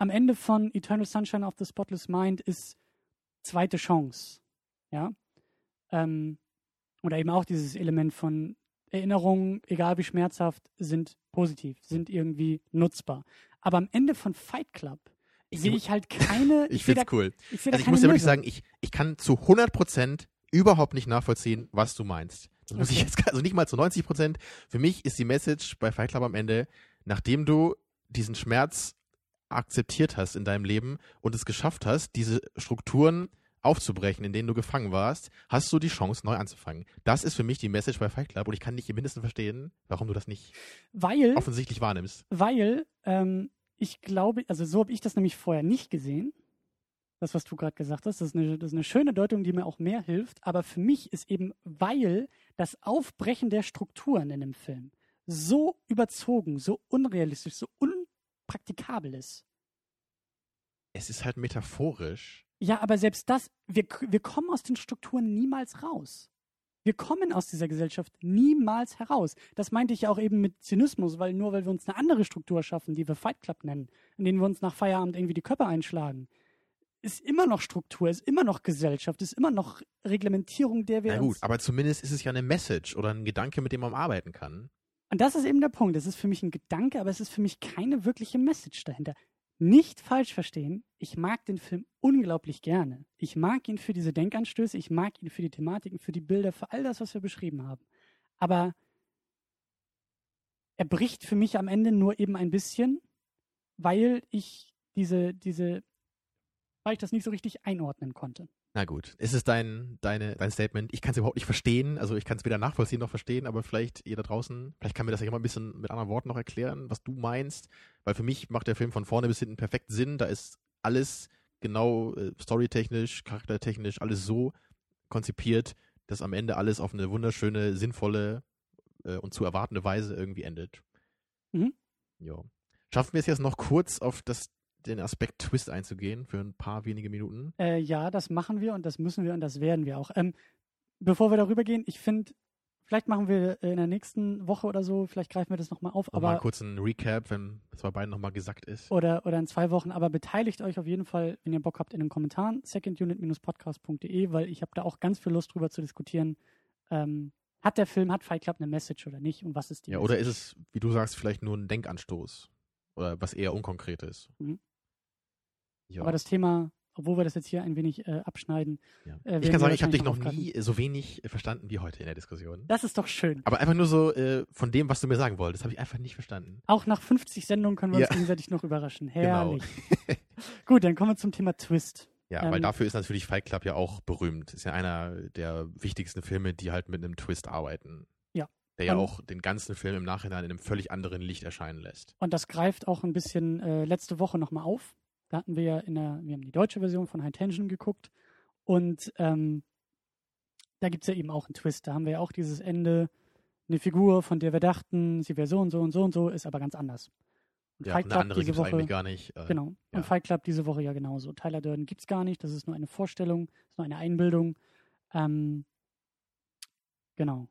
Am Ende von Eternal Sunshine of the Spotless Mind ist zweite Chance. Ja. Ähm, oder eben auch dieses Element von Erinnerungen, egal wie schmerzhaft, sind positiv, sind irgendwie nutzbar. Aber am Ende von Fight Club sehe ich halt keine. Ich da, find's cool. ich Also ich muss dir wirklich sagen, ich, ich kann zu 100% überhaupt nicht nachvollziehen, was du meinst. Das muss ich Okay. jetzt, also nicht mal zu 90%. Für mich ist die Message bei Fight Club am Ende, nachdem du diesen Schmerz akzeptiert hast in deinem Leben und es geschafft hast, diese Strukturen aufzubrechen, in denen du gefangen warst, hast du die Chance, neu anzufangen. Das ist für mich die Message bei Fight Club und ich kann nicht im Mindesten verstehen, warum du das nicht weil, offensichtlich wahrnimmst. weil ähm, ich glaube, also so habe ich das nämlich vorher nicht gesehen. Das, was du gerade gesagt hast, das ist, eine, das ist eine schöne Deutung, die mir auch mehr hilft. Aber für mich ist eben, weil das Aufbrechen der Strukturen in dem Film so überzogen, so unrealistisch, so unpraktikabel ist. Es ist halt metaphorisch. Ja, aber selbst das, wir, wir kommen aus den Strukturen niemals raus. Wir kommen aus dieser Gesellschaft niemals heraus. Das meinte ich ja auch eben mit Zynismus, weil nur weil wir uns eine andere Struktur schaffen, die wir Fight Club nennen, in denen wir uns nach Feierabend irgendwie die Köpfe einschlagen, ist immer noch Struktur, ist immer noch Gesellschaft, ist immer noch Reglementierung, der wir Na gut, aber zumindest ist es ja eine Message oder ein Gedanke, mit dem man arbeiten kann. Und das ist eben der Punkt. Es ist für mich ein Gedanke, aber es ist für mich keine wirkliche Message dahinter. Nicht falsch verstehen, ich mag den Film unglaublich gerne. Ich mag ihn für diese Denkanstöße, ich mag ihn für die Thematiken, für die Bilder, für all das, was wir beschrieben haben. Aber er bricht für mich am Ende nur eben ein bisschen, weil ich diese, diese, weil ich das nicht so richtig einordnen konnte. Na gut, ist es dein, deine, dein Statement? Ich kann es überhaupt nicht verstehen. Also ich kann es weder nachvollziehen noch verstehen, aber vielleicht ihr da draußen, vielleicht kann mir das ja mal ein bisschen mit anderen Worten noch erklären, was du meinst. Weil für mich macht der Film von vorne bis hinten perfekt Sinn. Da ist alles genau äh, storytechnisch, charaktertechnisch, alles so konzipiert, dass am Ende alles auf eine wunderschöne, sinnvolle äh, und zu erwartende Weise irgendwie endet. Mhm. Ja. Schaffen wir es jetzt noch kurz auf das, den Aspekt Twist einzugehen für ein paar wenige Minuten? Äh, ja, das machen wir und das müssen wir und das werden wir auch. Ähm, bevor wir darüber gehen, ich finde, vielleicht machen wir in der nächsten Woche oder so, vielleicht greifen wir das nochmal auf, Nochmal einen aber kurzen Recap, wenn es bei beiden nochmal gesagt ist. oder, oder in zwei Wochen, aber beteiligt euch auf jeden Fall, wenn ihr Bock habt, in den Kommentaren, secondunit-podcast.de, weil ich habe da auch ganz viel Lust drüber zu diskutieren. Ähm, hat der Film, hat Fight Club eine Message oder nicht und was ist die Ja, Message? oder ist es, wie du sagst, vielleicht nur ein Denkanstoß? Oder was eher unkonkret ist? Mhm. Ja. Aber das Thema, obwohl wir das jetzt hier ein wenig äh, abschneiden, ja. äh, ich kann sagen, ich habe dich noch nie so wenig verstanden wie heute in der Diskussion. Das ist doch schön. Aber einfach nur so äh, von dem, was du mir sagen wolltest, habe ich einfach nicht verstanden. Auch nach 50 Sendungen können wir uns Ja. gegenseitig noch überraschen. Genau. Herrlich. Gut, dann kommen wir zum Thema Twist. Ja, Ähm, weil dafür ist natürlich Fight Club ja auch berühmt. Ist ja einer der wichtigsten Filme, die halt mit einem Twist arbeiten. Ja. Der ja auch den ganzen Film im Nachhinein in einem völlig anderen Licht erscheinen lässt. Und das greift auch ein bisschen äh, letzte Woche nochmal auf. Da hatten wir ja in der, wir haben die deutsche Version von High Tension geguckt und ähm, da gibt es ja eben auch einen Twist. Da haben wir ja auch dieses Ende, eine Figur, von der wir dachten, sie wäre so und so und so und so, ist aber ganz anders. Und Ja, Fight eine Club andere diese gibt es Woche, eigentlich gar nicht. Äh, genau. ja. Und Fight Club diese Woche ja genauso. Tyler Durden gibt es gar nicht, das ist nur eine Vorstellung, ist nur eine Einbildung. Ähm, genau.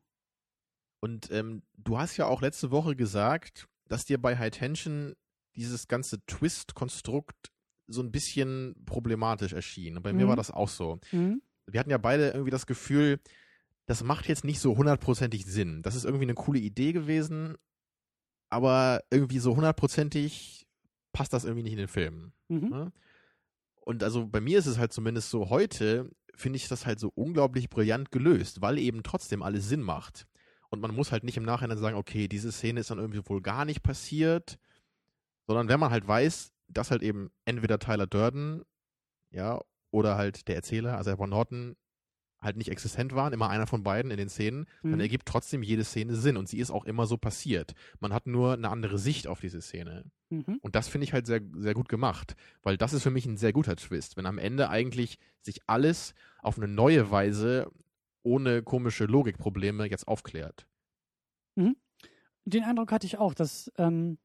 Und ähm, du hast ja auch letzte Woche gesagt, dass dir bei High Tension dieses ganze Twist-Konstrukt so ein bisschen problematisch erschien. Und bei mir Mhm. war das auch so. Mhm. Wir hatten ja beide irgendwie das Gefühl, das macht jetzt nicht so hundertprozentig Sinn. Das ist irgendwie eine coole Idee gewesen, aber irgendwie so hundertprozentig passt das irgendwie nicht in den Film. Mhm. Ne? Und also bei mir ist es halt zumindest so heute, finde ich das halt so unglaublich brillant gelöst, weil eben trotzdem alles Sinn macht. Und man muss halt nicht im Nachhinein sagen, okay, diese Szene ist dann irgendwie wohl gar nicht passiert, sondern wenn man halt weiß, dass halt eben entweder Tyler Durden, ja, oder halt der Erzähler, also Edward Norton, halt nicht existent waren, immer einer von beiden in den Szenen, dann Mhm. ergibt trotzdem jede Szene Sinn und sie ist auch immer so passiert. Man hat nur eine andere Sicht auf diese Szene. Mhm. Und das finde ich halt sehr, sehr gut gemacht, weil das ist für mich ein sehr guter Twist, wenn am Ende eigentlich sich alles auf eine neue Weise ohne komische Logikprobleme jetzt aufklärt. Den Eindruck hatte ich auch, dass ähm,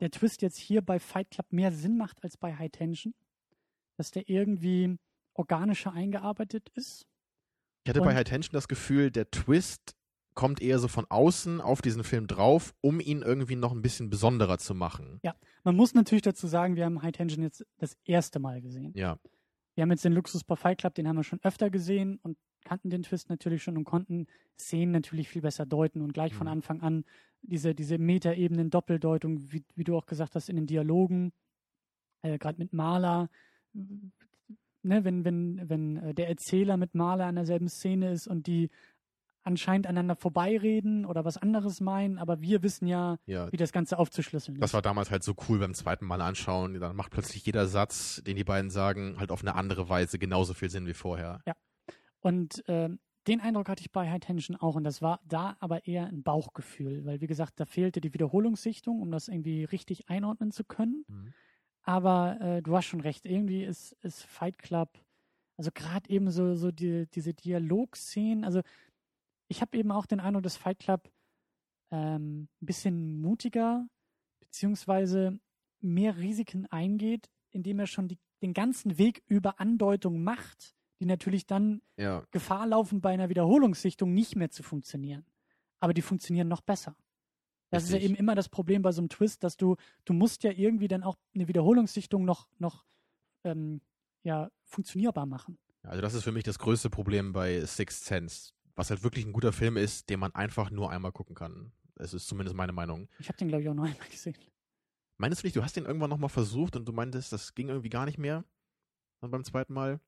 der Twist jetzt hier bei Fight Club mehr Sinn macht als bei High Tension. Dass der irgendwie organischer eingearbeitet ist. Ich hatte Und- bei High Tension das Gefühl, der Twist kommt eher so von außen auf diesen Film drauf, um ihn irgendwie noch ein bisschen besonderer zu machen. Man muss natürlich dazu sagen, wir haben High Tension jetzt das erste Mal gesehen. Ja, Wir haben jetzt den Luxus bei Fight Club, den haben wir schon öfter gesehen und kannten den Twist natürlich schon und konnten Szenen natürlich viel besser deuten und gleich von Mhm. Anfang an diese, diese Metaebenen, Doppeldeutung, wie, wie du auch gesagt hast, in den Dialogen, äh, gerade mit Maler, ne, wenn, wenn, wenn äh, der Erzähler mit Maler an derselben Szene ist und die anscheinend aneinander vorbeireden oder was anderes meinen, aber wir wissen ja, ja. wie das Ganze aufzuschlüsseln Das ist. war damals halt so cool beim zweiten Mal anschauen. Dann macht plötzlich jeder Satz, den die beiden sagen, halt auf eine andere Weise genauso viel Sinn wie vorher. Und ähm, den Eindruck hatte ich bei High Tension auch. Und das war da aber eher ein Bauchgefühl, weil wie gesagt, da fehlte die Wiederholungssichtung, um das irgendwie richtig einordnen zu können. Mhm. Aber äh, du hast schon recht, irgendwie ist, ist Fight Club, also gerade eben so, so die, diese Dialogszenen, also ich habe eben auch den Eindruck, dass Fight Club ähm, ein bisschen mutiger beziehungsweise mehr Risiken eingeht, indem er schon die, den ganzen Weg über Andeutung macht, die natürlich dann Ja, Gefahr laufen, bei einer Wiederholungssichtung nicht mehr zu funktionieren. Aber die funktionieren noch besser. Das ist ja Richtig. eben immer das Problem bei so einem Twist, dass du, du musst ja irgendwie dann auch eine Wiederholungssichtung noch, noch ähm, ja, funktionierbar machen. Also das ist für mich das größte Problem bei Sixth Sense, was halt wirklich ein guter Film ist, den man einfach nur einmal gucken kann. Es ist zumindest meine Meinung. Ich habe den, glaube ich, auch noch einmal gesehen. Meinst du nicht, du hast den irgendwann nochmal versucht und du meintest, das ging irgendwie gar nicht mehr? Dann beim zweiten Mal?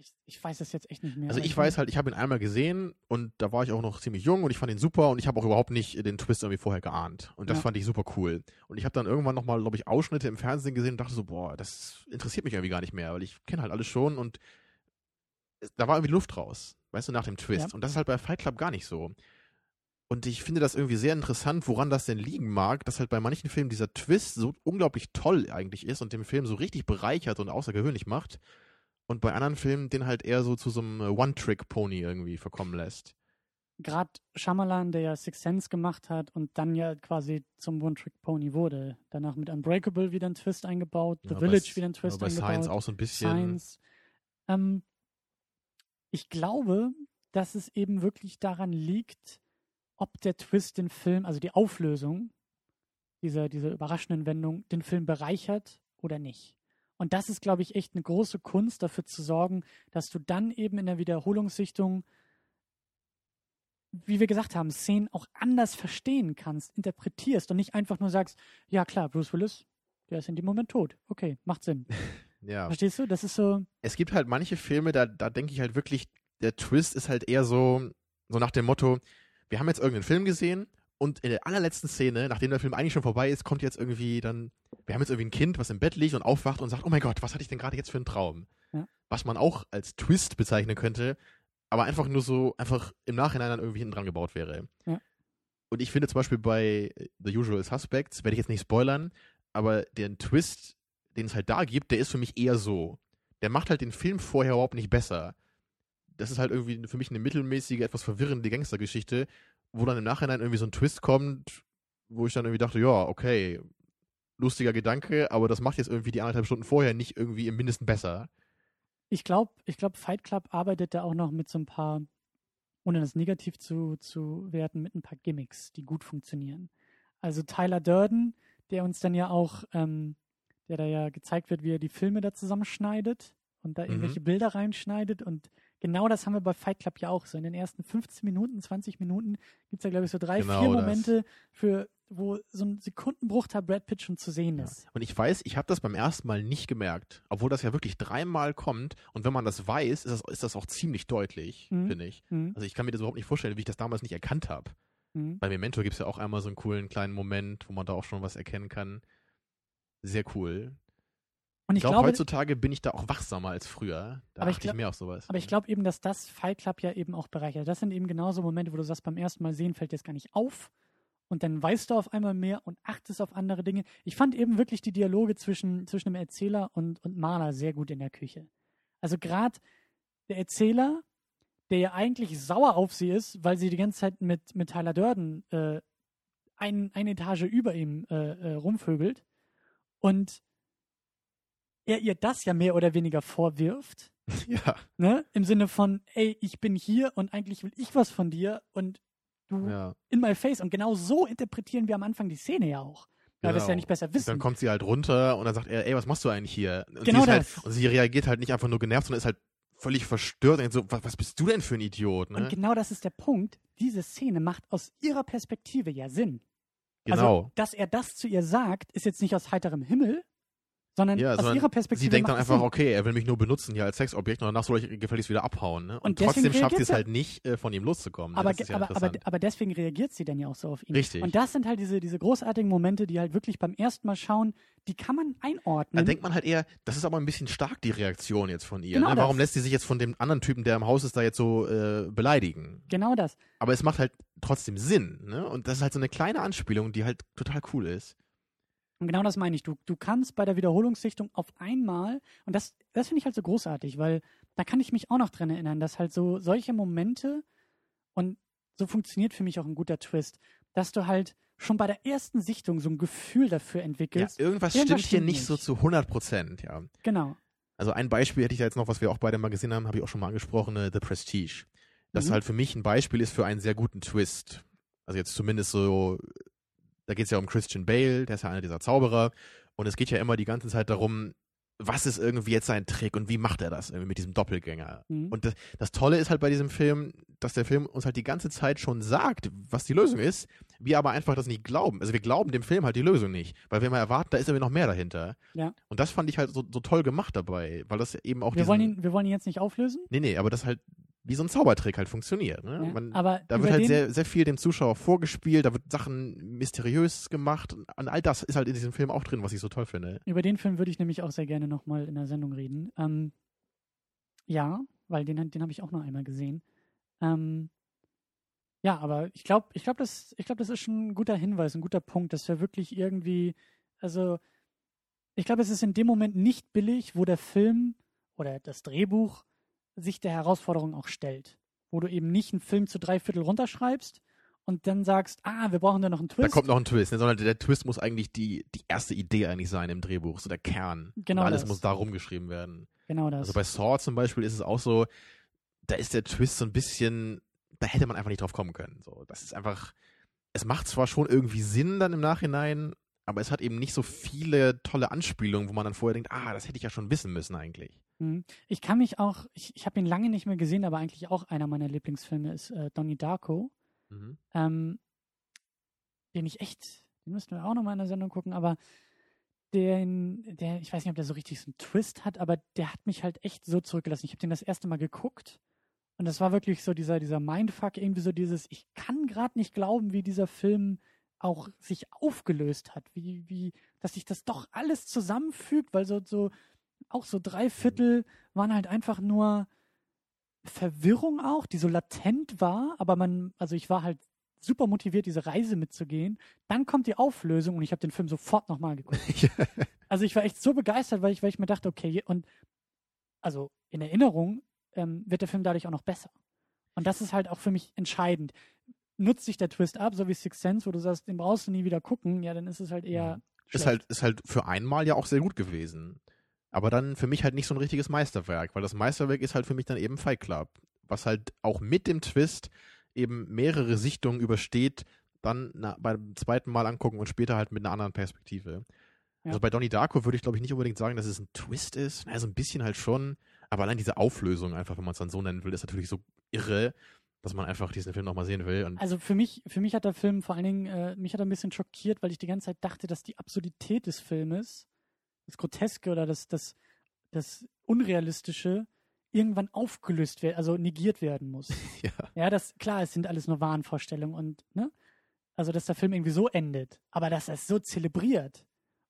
Ich, ich weiß es jetzt echt nicht mehr. Also ich weiß halt, ich habe ihn einmal gesehen und da war ich auch noch ziemlich jung und ich fand ihn super und ich habe auch überhaupt nicht den Twist irgendwie vorher geahnt. Und das Ja. fand ich super cool. Und ich habe dann irgendwann nochmal, glaube ich, Ausschnitte im Fernsehen gesehen und dachte so, boah, das interessiert mich irgendwie gar nicht mehr, weil ich kenne halt alles schon und da war irgendwie Luft raus, weißt du, nach dem Twist. Ja. Und das ist halt bei Fight Club gar nicht so. Und ich finde das irgendwie sehr interessant, woran das denn liegen mag, dass halt bei manchen Filmen dieser Twist so unglaublich toll eigentlich ist und den Film so richtig bereichert und außergewöhnlich macht. Und bei anderen Filmen den halt eher so zu so einem äh, One-Trick-Pony irgendwie verkommen lässt. Gerade Shyamalan, der ja Six Sense gemacht hat und dann ja quasi zum One-Trick-Pony wurde. Danach mit Unbreakable wieder ein Twist eingebaut, The Ja, Village bei, wieder ein Twist ja, bei eingebaut. Science auch so ein bisschen. Science. Ähm, ich glaube, dass es eben wirklich daran liegt, ob der Twist den Film, also die Auflösung dieser, dieser überraschenden Wendung, den Film bereichert oder nicht. Und das ist, glaube ich, echt eine große Kunst, dafür zu sorgen, dass du dann eben in der Wiederholungssichtung, wie wir gesagt haben, Szenen auch anders verstehen kannst, interpretierst und nicht einfach nur sagst, ja klar, Bruce Willis, der ist in dem Moment tot. Okay, macht Sinn. Ja. Verstehst du? Das ist so, Es gibt halt manche Filme, da, da denke ich halt wirklich, der Twist ist halt eher so, so nach dem Motto, wir haben jetzt irgendeinen Film gesehen und in der allerletzten Szene, nachdem der Film eigentlich schon vorbei ist, kommt jetzt irgendwie dann, wir haben jetzt irgendwie ein Kind, was im Bett liegt und aufwacht und sagt, oh mein Gott, was hatte ich denn gerade jetzt für einen Traum? Ja. was man auch als Twist bezeichnen könnte, aber einfach nur so, einfach im Nachhinein dann irgendwie hinten dran gebaut wäre. Ja. Und ich finde zum Beispiel bei The Usual Suspects, werde ich jetzt nicht spoilern, aber den Twist, den es halt da gibt, der ist für mich eher so. Der macht halt den Film vorher überhaupt nicht besser. Das ist halt irgendwie für mich eine mittelmäßige, etwas verwirrende Gangstergeschichte, wo dann im Nachhinein irgendwie so ein Twist kommt, wo ich dann irgendwie dachte, ja, okay, lustiger Gedanke, aber das macht jetzt irgendwie die anderthalb Stunden vorher nicht irgendwie im Mindesten besser. Ich glaube, ich glaub, Fight Club arbeitet da auch noch mit so ein paar, ohne das negativ zu, zu werten, mit ein paar Gimmicks, die gut funktionieren. Also Tyler Durden, der uns dann ja auch, ähm, der da ja gezeigt wird, wie er die Filme da zusammenschneidet und da Mhm. irgendwelche Bilder reinschneidet und genau das haben wir bei Fight Club ja auch so. In den ersten 15 Minuten, 20 Minuten gibt es ja, glaube ich, so drei, Genau vier das. Momente, für, wo so ein Sekundenbruchteil Brad Pitt schon zu sehen Ja. ist. Und ich weiß, ich habe das beim ersten Mal nicht gemerkt, obwohl das ja wirklich dreimal kommt. Und wenn man das weiß, ist das, ist das auch ziemlich deutlich, Mhm. finde ich. Mhm. Also ich kann mir das überhaupt nicht vorstellen, wie ich das damals nicht erkannt habe. Mhm. Bei Memento gibt es ja auch einmal so einen coolen kleinen Moment, wo man da auch schon was erkennen kann. Sehr cool. Und Ich ich glaube, glaube, heutzutage bin ich da auch wachsamer als früher. Da ich achte ich glaub- mehr auf sowas. Aber ich glaube eben, dass das Fight Club ja eben auch bereichert. Das sind eben genauso Momente, wo du sagst, beim ersten Mal sehen fällt dir das gar nicht auf. Und dann weißt du auf einmal mehr und achtest auf andere Dinge. Ich fand eben wirklich die Dialoge zwischen, zwischen dem Erzähler und, und Maler sehr gut in der Küche. Also gerade der Erzähler, der ja eigentlich sauer auf sie ist, weil sie die ganze Zeit mit, mit Tyler Durden äh, ein, eine Etage über ihm äh, äh, rumvögelt und er ihr das ja mehr oder weniger vorwirft ja, ne? Im Sinne von, ey, ich bin hier und eigentlich will ich was von dir und du ja. in my face. Und genau so interpretieren wir am Anfang die Szene ja auch. Weil wir es ja Genau. nicht besser Und wissen. dann kommt sie halt runter und dann sagt er, ey, was machst du eigentlich hier? Und Genau sie halt, das. Und sie reagiert halt nicht einfach nur genervt, sondern ist halt völlig verstört und so, was, was bist du denn für ein Idiot? Ne? Und genau das ist der Punkt. Diese Szene macht aus ihrer Perspektive ja Sinn. genau. Also, dass er das zu ihr sagt, ist jetzt nicht aus heiterem Himmel, sondern Ja, aus sondern ihrer Perspektive. Sie denkt dann einfach, Sinn. okay, er will mich nur benutzen hier als Sexobjekt und danach soll ich gefälligst wieder abhauen. Ne? Und, Und trotzdem schafft sie es halt nicht, äh, von ihm loszukommen. Ne? Aber, ja aber, aber, aber deswegen reagiert sie dann ja auch so auf ihn. Richtig. Und das sind halt diese, diese großartigen Momente, die halt wirklich beim ersten Mal schauen, die kann man einordnen. da denkt man halt eher, das ist aber ein bisschen stark, die Reaktion jetzt von ihr. Genau ne? Warum das. lässt sie sich jetzt von dem anderen Typen, der im Haus ist, da jetzt so äh, beleidigen? genau das. Aber es macht halt trotzdem Sinn. Ne? Und das ist halt so eine kleine Anspielung, die halt total cool ist. Und genau das meine ich. Du, du kannst bei der Wiederholungssichtung auf einmal, und das, das finde ich halt so großartig, weil da kann ich mich auch noch dran erinnern, dass halt so solche Momente, und so funktioniert für mich auch ein guter Twist, dass du halt schon bei der ersten Sichtung so ein Gefühl dafür Ja, entwickelst. irgendwas, irgendwas stimmt hier nicht. so zu 100 Prozent, ja. Genau. Also ein Beispiel hätte ich da jetzt noch, was wir auch beide mal gesehen haben, habe ich auch schon mal angesprochen, äh, The Prestige. Das Mhm. halt für mich ein Beispiel ist für einen sehr guten Twist. Also jetzt zumindest so, da geht es ja um Christian Bale, der ist ja einer dieser Zauberer. Und es geht ja immer die ganze Zeit darum, was ist irgendwie jetzt sein Trick und wie macht er das irgendwie mit diesem Doppelgänger? Mhm. Und das, das Tolle ist halt bei diesem Film, dass der Film uns halt die ganze Zeit schon sagt, was die Lösung ist, wir aber einfach das nicht glauben. Also wir glauben dem Film halt die Lösung nicht, weil wir immer erwarten, da ist irgendwie noch mehr dahinter. Ja. Und das fand ich halt so, so toll gemacht dabei, weil das eben auch wir, diesen, wollen ihn, wir wollen ihn jetzt nicht auflösen, Nee, nee, aber das halt wie so ein Zaubertrick halt funktioniert. Ne? ja, Man, aber da wird halt sehr, sehr viel dem Zuschauer vorgespielt, da wird Sachen mysteriös gemacht und all das ist halt in diesem Film auch drin, was ich so toll finde. über den Film würde ich nämlich auch sehr gerne nochmal in der Sendung reden. Ähm, ja, weil den, den habe ich auch noch einmal gesehen. Ähm, ja, aber ich glaube, ich glaube, das, ich glaube, das ist schon ein guter Hinweis, ein guter Punkt, dass wir wirklich irgendwie, also ich glaube, es ist in dem Moment nicht billig, wo der Film oder das Drehbuch sich der Herausforderung auch stellt. Wo du eben nicht einen Film zu drei Viertel runterschreibst und dann sagst, ah, wir brauchen da noch einen Da Twist. kommt noch ein Twist, ne? sondern der, der Twist muss eigentlich die, die erste Idee eigentlich sein im Drehbuch, so der Kern. Genau Und alles das. muss da rumgeschrieben werden. genau das. Also bei Saw zum Beispiel ist es auch so, da ist der Twist so ein bisschen, da hätte man einfach nicht drauf kommen können. So, das ist einfach, es macht zwar schon irgendwie Sinn dann im Nachhinein, aber es hat eben nicht so viele tolle Anspielungen, wo man dann vorher denkt, ah, das hätte ich ja schon wissen müssen eigentlich. Mhm. Ich kann mich auch, ich, ich habe ihn lange nicht mehr gesehen, aber eigentlich auch einer meiner Lieblingsfilme ist äh, Donnie Darko, Mhm. ähm, den ich echt, den müssten wir auch nochmal in der Sendung gucken, aber den, der, ich weiß nicht, ob der so richtig so einen Twist hat, aber der hat mich halt echt so zurückgelassen. Ich habe den das erste Mal geguckt und das war wirklich so dieser, dieser Mindfuck, irgendwie so dieses, ich kann gerade nicht glauben, wie dieser Film auch sich aufgelöst hat, wie, wie, dass sich das doch alles zusammenfügt, weil so, so auch so drei Viertel waren halt einfach nur Verwirrung auch, die so latent war, aber man, also ich war halt super motiviert, diese Reise mitzugehen. Dann kommt die Auflösung und ich habe den Film sofort nochmal geguckt. also ich war echt so begeistert, weil ich, weil ich mir dachte, okay, und also in Erinnerung ähm, wird der Film dadurch auch noch besser. Und das ist halt auch für mich entscheidend. Nutzt sich der Twist ab, so wie Six Sense, wo du sagst, den brauchst du nie wieder gucken, ja, dann ist es halt eher. Ja. Ist halt, ist halt für einmal ja auch sehr gut gewesen. Aber dann für mich halt nicht so ein richtiges Meisterwerk, weil das Meisterwerk ist halt für mich dann eben Fight Club, was halt auch mit dem Twist eben mehrere Sichtungen übersteht, dann na, beim zweiten Mal angucken und später halt mit einer anderen Perspektive. Ja. Also bei Donnie Darko würde ich glaube ich nicht unbedingt sagen, dass es ein Twist ist. Naja, so ein bisschen halt schon. Aber allein diese Auflösung, einfach, wenn man es dann so nennen will, ist natürlich so irre, dass man einfach diesen Film nochmal sehen will. also für mich, für mich hat der Film vor allen Dingen, äh, mich hat er ein bisschen schockiert, weil ich die ganze Zeit dachte, dass die Absurdität des Filmes, das Groteske oder das, das, das Unrealistische irgendwann aufgelöst werden, also negiert werden muss. ja. Ja, das, klar, es sind alles nur Wahnvorstellungen und, ne? Also, dass der Film irgendwie so endet, aber dass er es so zelebriert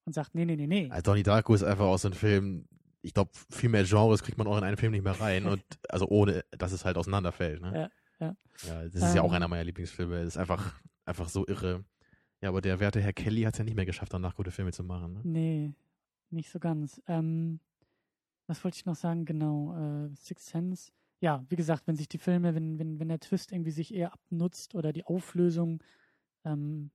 und sagt, nee, nee, nee, nee. Also Donnie Darko ist einfach aus so einem Film, ich glaube, viel mehr Genres kriegt man auch in einen Film nicht mehr rein und, also ohne, dass es halt auseinanderfällt, ne? Ja, ja. Ja, das ist ähm, ja auch einer meiner Lieblingsfilme, das ist einfach, einfach so irre. Ja, aber der werte Herr Kelly hat es ja nicht mehr geschafft, danach gute Filme zu machen, ne? Nee, nicht so ganz. Ähm, was wollte ich noch sagen? Genau, äh, Six Sense. Ja, wie gesagt, wenn sich die Filme, wenn, wenn, wenn der Twist irgendwie sich eher abnutzt oder die Auflösung. Ähm,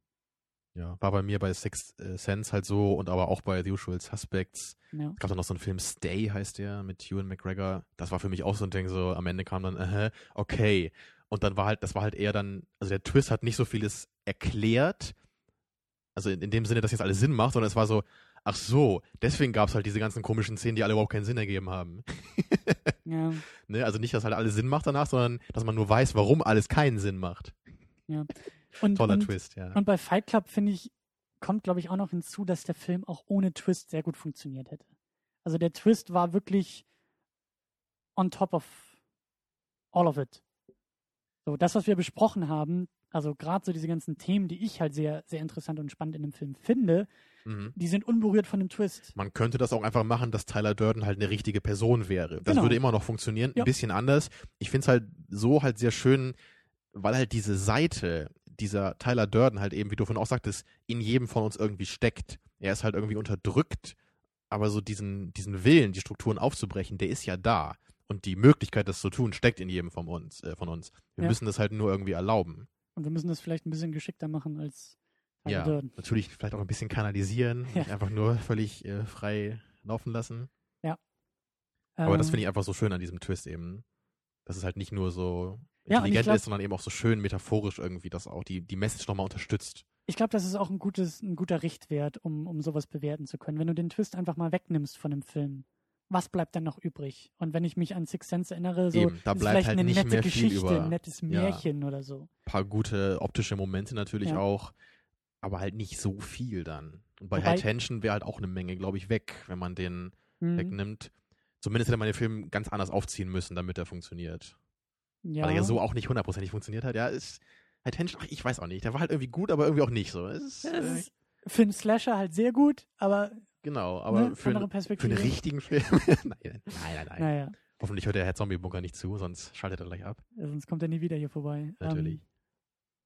ja, war bei mir bei Six äh, Sense halt so und aber auch bei The Usual Suspects. Ja. Es gab dann noch so einen Film, Stay heißt der, mit Ewan McGregor. Das war für mich auch so ein Ding, so am Ende kam dann, äh, okay. Und dann war halt, das war halt eher dann, also der Twist hat nicht so vieles erklärt, also in, in dem Sinne, dass jetzt alles Sinn macht, sondern es war so, ach so, deswegen gab es halt diese ganzen komischen Szenen, die alle überhaupt keinen Sinn ergeben haben. ja. Ne? Also nicht, dass halt alles Sinn macht danach, sondern dass man nur weiß, warum alles keinen Sinn macht. Ja. Und, Toller und, Twist, ja. Und bei Fight Club, finde ich, kommt, glaube ich, auch noch hinzu, dass der Film auch ohne Twist sehr gut funktioniert hätte. Also der Twist war wirklich on top of all of it. So, das, was wir besprochen haben, also gerade so diese ganzen Themen, die ich halt sehr, sehr interessant und spannend in dem Film finde, Mhm. Die sind unberührt von dem Twist. Man könnte das auch einfach machen, dass Tyler Durden halt eine richtige Person wäre. Das genau. würde immer noch funktionieren, ja. ein bisschen anders. Ich finde es halt so halt sehr schön, weil halt diese Seite dieser Tyler Durden halt eben, wie du von auch sagtest, in jedem von uns irgendwie steckt. Er ist halt irgendwie unterdrückt, aber so diesen, diesen Willen, die Strukturen aufzubrechen, der ist ja da. Und die Möglichkeit, das zu tun, steckt in jedem von uns. Äh, von uns. Wir ja. müssen das halt nur irgendwie erlauben. Und wir müssen das vielleicht ein bisschen geschickter machen als ja, Dörden. natürlich vielleicht auch ein bisschen kanalisieren, ja. nicht einfach nur völlig äh, frei laufen lassen. Ja. Aber ähm, das finde ich einfach so schön an diesem Twist eben, dass es halt nicht nur so intelligent ja, glaub, ist, sondern eben auch so schön metaphorisch irgendwie das auch die, die Message nochmal unterstützt. Ich glaube, das ist auch ein, gutes, ein guter Richtwert, um, um sowas bewerten zu können. Wenn du den Twist einfach mal wegnimmst von dem Film, was bleibt dann noch übrig? Und wenn ich mich an Six Sense erinnere, so Eben, da ist vielleicht halt eine nette Geschichte, ein nettes Märchen ja, oder so. Ein paar gute optische Momente natürlich ja. auch aber halt nicht so viel dann. Und bei Wobei, High Tension wäre halt auch eine Menge, glaube ich, weg, wenn man den mhm. wegnimmt. Zumindest hätte man den Film ganz anders aufziehen müssen, damit er funktioniert. Ja. Weil er ja so auch nicht hundertprozentig funktioniert hat. Ja, ist High Tension, ach, ich weiß auch nicht. Der war halt irgendwie gut, aber irgendwie auch nicht so. Ist, ja, äh, ist für einen Slasher halt sehr gut, aber. Genau, aber ne, für, ein, für einen richtigen Film. nein, nein, nein. nein. Naja. Hoffentlich hört der Herr Zombie-Bunker nicht zu, sonst schaltet er gleich ab. Ja, sonst kommt er nie wieder hier vorbei. Natürlich. Ähm,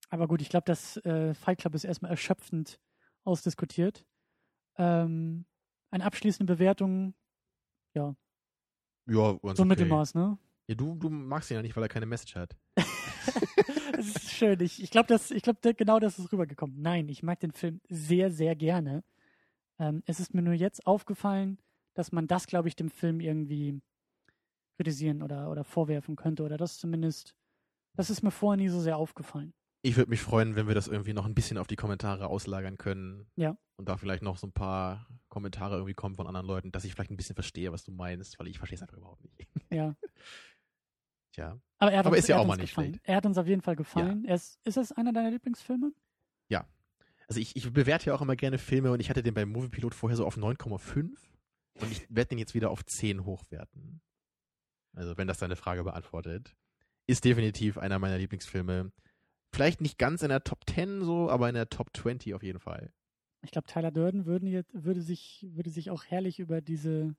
aber gut, ich glaube, das äh, Fight Club ist erstmal erschöpfend ausdiskutiert. Ähm, eine abschließende Bewertung, ja. Ja, ganz so okay. Mittelmaß, ne? Ja, du, du magst ihn ja nicht, weil er keine Message hat. das ist schön. Ich, ich glaube, glaub, genau das ist rübergekommen. Nein, ich mag den Film sehr, sehr gerne. Ähm, es ist mir nur jetzt aufgefallen, dass man das, glaube ich, dem Film irgendwie kritisieren oder, oder vorwerfen könnte. Oder das zumindest, das ist mir vorher nie so sehr aufgefallen. Ich würde mich freuen, wenn wir das irgendwie noch ein bisschen auf die Kommentare auslagern können. Ja. Und da vielleicht noch so ein paar Kommentare irgendwie kommen von anderen Leuten, dass ich vielleicht ein bisschen verstehe, was du meinst, weil ich verstehe es einfach überhaupt nicht. Ja. Tja. Aber, er hat Aber uns, ist ja auch mal nicht gefallen. schlecht. Er hat uns auf jeden Fall gefallen. Ja. Ist, ist das einer deiner Lieblingsfilme? Ja. Also ich, ich bewerte ja auch immer gerne Filme und ich hatte den beim Moviepilot vorher so auf 9,5 und ich werde den jetzt wieder auf 10 hochwerten. Also wenn das deine Frage beantwortet. Ist definitiv einer meiner Lieblingsfilme vielleicht nicht ganz in der Top 10 so, aber in der Top 20 auf jeden Fall. Ich glaube, Tyler Durden würden würde, sich, würde sich auch herrlich über diese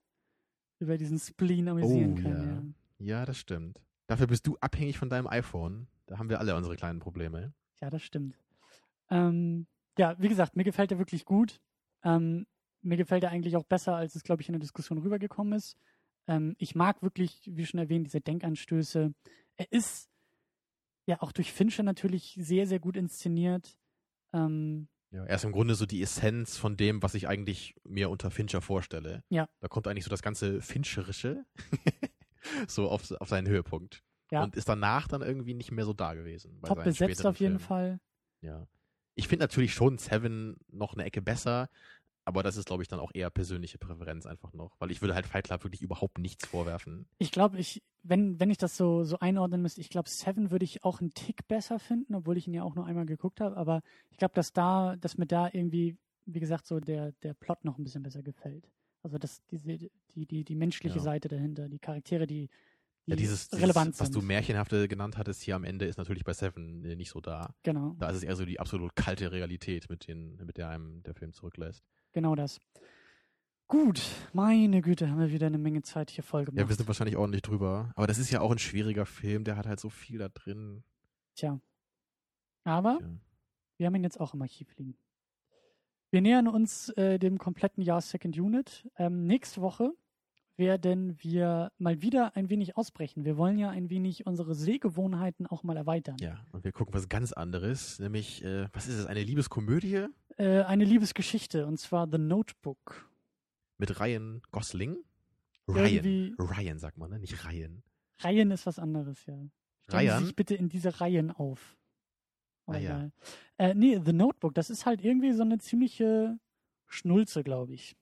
über diesen Spleen amüsieren Oh, kann. ja. Ja, das stimmt. Dafür bist du abhängig von deinem iPhone. Da haben wir alle unsere kleinen Probleme. Ja, ja das stimmt. Ähm, ja, wie gesagt, mir gefällt er wirklich gut. Ähm, mir gefällt er eigentlich auch besser, als es, glaube ich, in der Diskussion rübergekommen ist. Ähm, ich mag wirklich, wie schon erwähnt, diese Denkanstöße. Er ist ja auch durch Fincher natürlich sehr, sehr gut inszeniert. Ähm, Ja, er ist im Grunde so die Essenz von dem, was ich eigentlich mir unter Fincher vorstelle. Ja. Da kommt eigentlich so das ganze Fincherische so auf, auf seinen Höhepunkt. Ja. Und ist danach dann irgendwie nicht mehr so da gewesen. bei top besetzt auf jeden Filmen. Fall. Ja. Ich finde natürlich schon Seven noch eine Ecke besser, aber das ist, glaube ich, dann auch eher persönliche Präferenz einfach noch, weil ich würde halt Fight Club wirklich überhaupt nichts vorwerfen. Ich glaube, ich, wenn, wenn ich das so, so einordnen müsste, ich glaube, Seven würde ich auch einen Tick besser finden, obwohl ich ihn ja auch nur einmal geguckt habe. Aber ich glaube, dass da, dass mir da irgendwie, wie gesagt, so der, der Plot noch ein bisschen besser gefällt. Also das, diese, die, die, die menschliche Ja. Seite dahinter, die Charaktere, die, die Ja, dieses, dieses was du Märchenhafte genannt hattest hier am Ende, ist natürlich bei Seven äh, nicht so da. genau, Da ist es eher so die absolut kalte Realität, mit, den, mit der einem der Film zurücklässt. Genau das. Gut, meine Güte, haben wir wieder eine Menge Zeit hier voll Ja, gemacht. wir sind wahrscheinlich ordentlich drüber. Aber das ist ja auch ein schwieriger Film, der hat halt so viel da drin. Tja. Aber Tja. Wir haben ihn jetzt auch im Archiv liegen. Wir nähern uns äh, dem kompletten Jahr Second Unit. Ähm, nächste Woche werden wir mal wieder ein wenig ausbrechen. Wir wollen ja ein wenig unsere Sehgewohnheiten auch mal erweitern. Ja, und wir gucken was ganz anderes, nämlich, äh, was ist es, eine Liebeskomödie Äh, eine Liebesgeschichte, und zwar The Notebook. mit Ryan Gosling? Irgendwie- Ryan. Ryan sagt man, ne? Nicht Ryan. Reihen ist was anderes, ja. Stellen Sie Ryan? sich bitte in diese Reihen auf. Aber Ah, ja. egal. Äh, nee, The Notebook, das ist halt irgendwie so eine ziemliche Schnulze, glaube ich.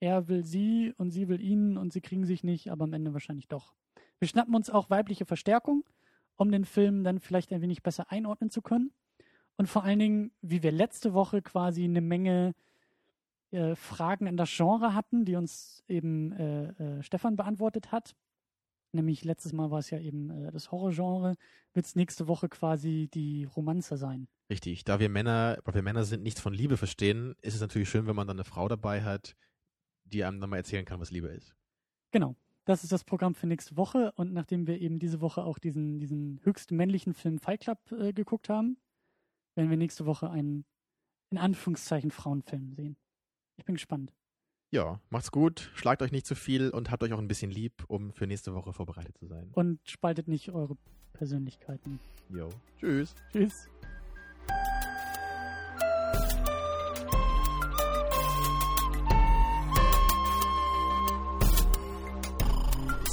Er will sie und sie will ihn und sie kriegen sich nicht, aber am Ende wahrscheinlich doch. Wir schnappen uns auch weibliche Verstärkung, um den Film dann vielleicht ein wenig besser einordnen zu können. Und vor allen Dingen, wie wir letzte Woche quasi eine Menge äh, Fragen in das Genre hatten, die uns eben äh, äh, Stefan beantwortet hat. Nämlich letztes Mal war es ja eben äh, das Horrorgenre, wird es nächste Woche quasi die Romanze sein. Richtig, da wir Männer, weil wir Männer sind, nichts von Liebe verstehen, ist es natürlich schön, wenn man dann eine Frau dabei hat, die einem dann mal erzählen kann, was Liebe ist. Genau. Das ist das Programm für nächste Woche. Und nachdem wir eben diese Woche auch diesen, diesen höchst männlichen Film Fight Club äh, geguckt haben, werden wir nächste Woche einen, in Anführungszeichen, Frauenfilm sehen. Ich bin gespannt. Ja, macht's gut, schlagt euch nicht zu viel und habt euch auch ein bisschen lieb, um für nächste Woche vorbereitet zu sein. Und spaltet nicht eure Persönlichkeiten. Jo. Tschüss. Tschüss.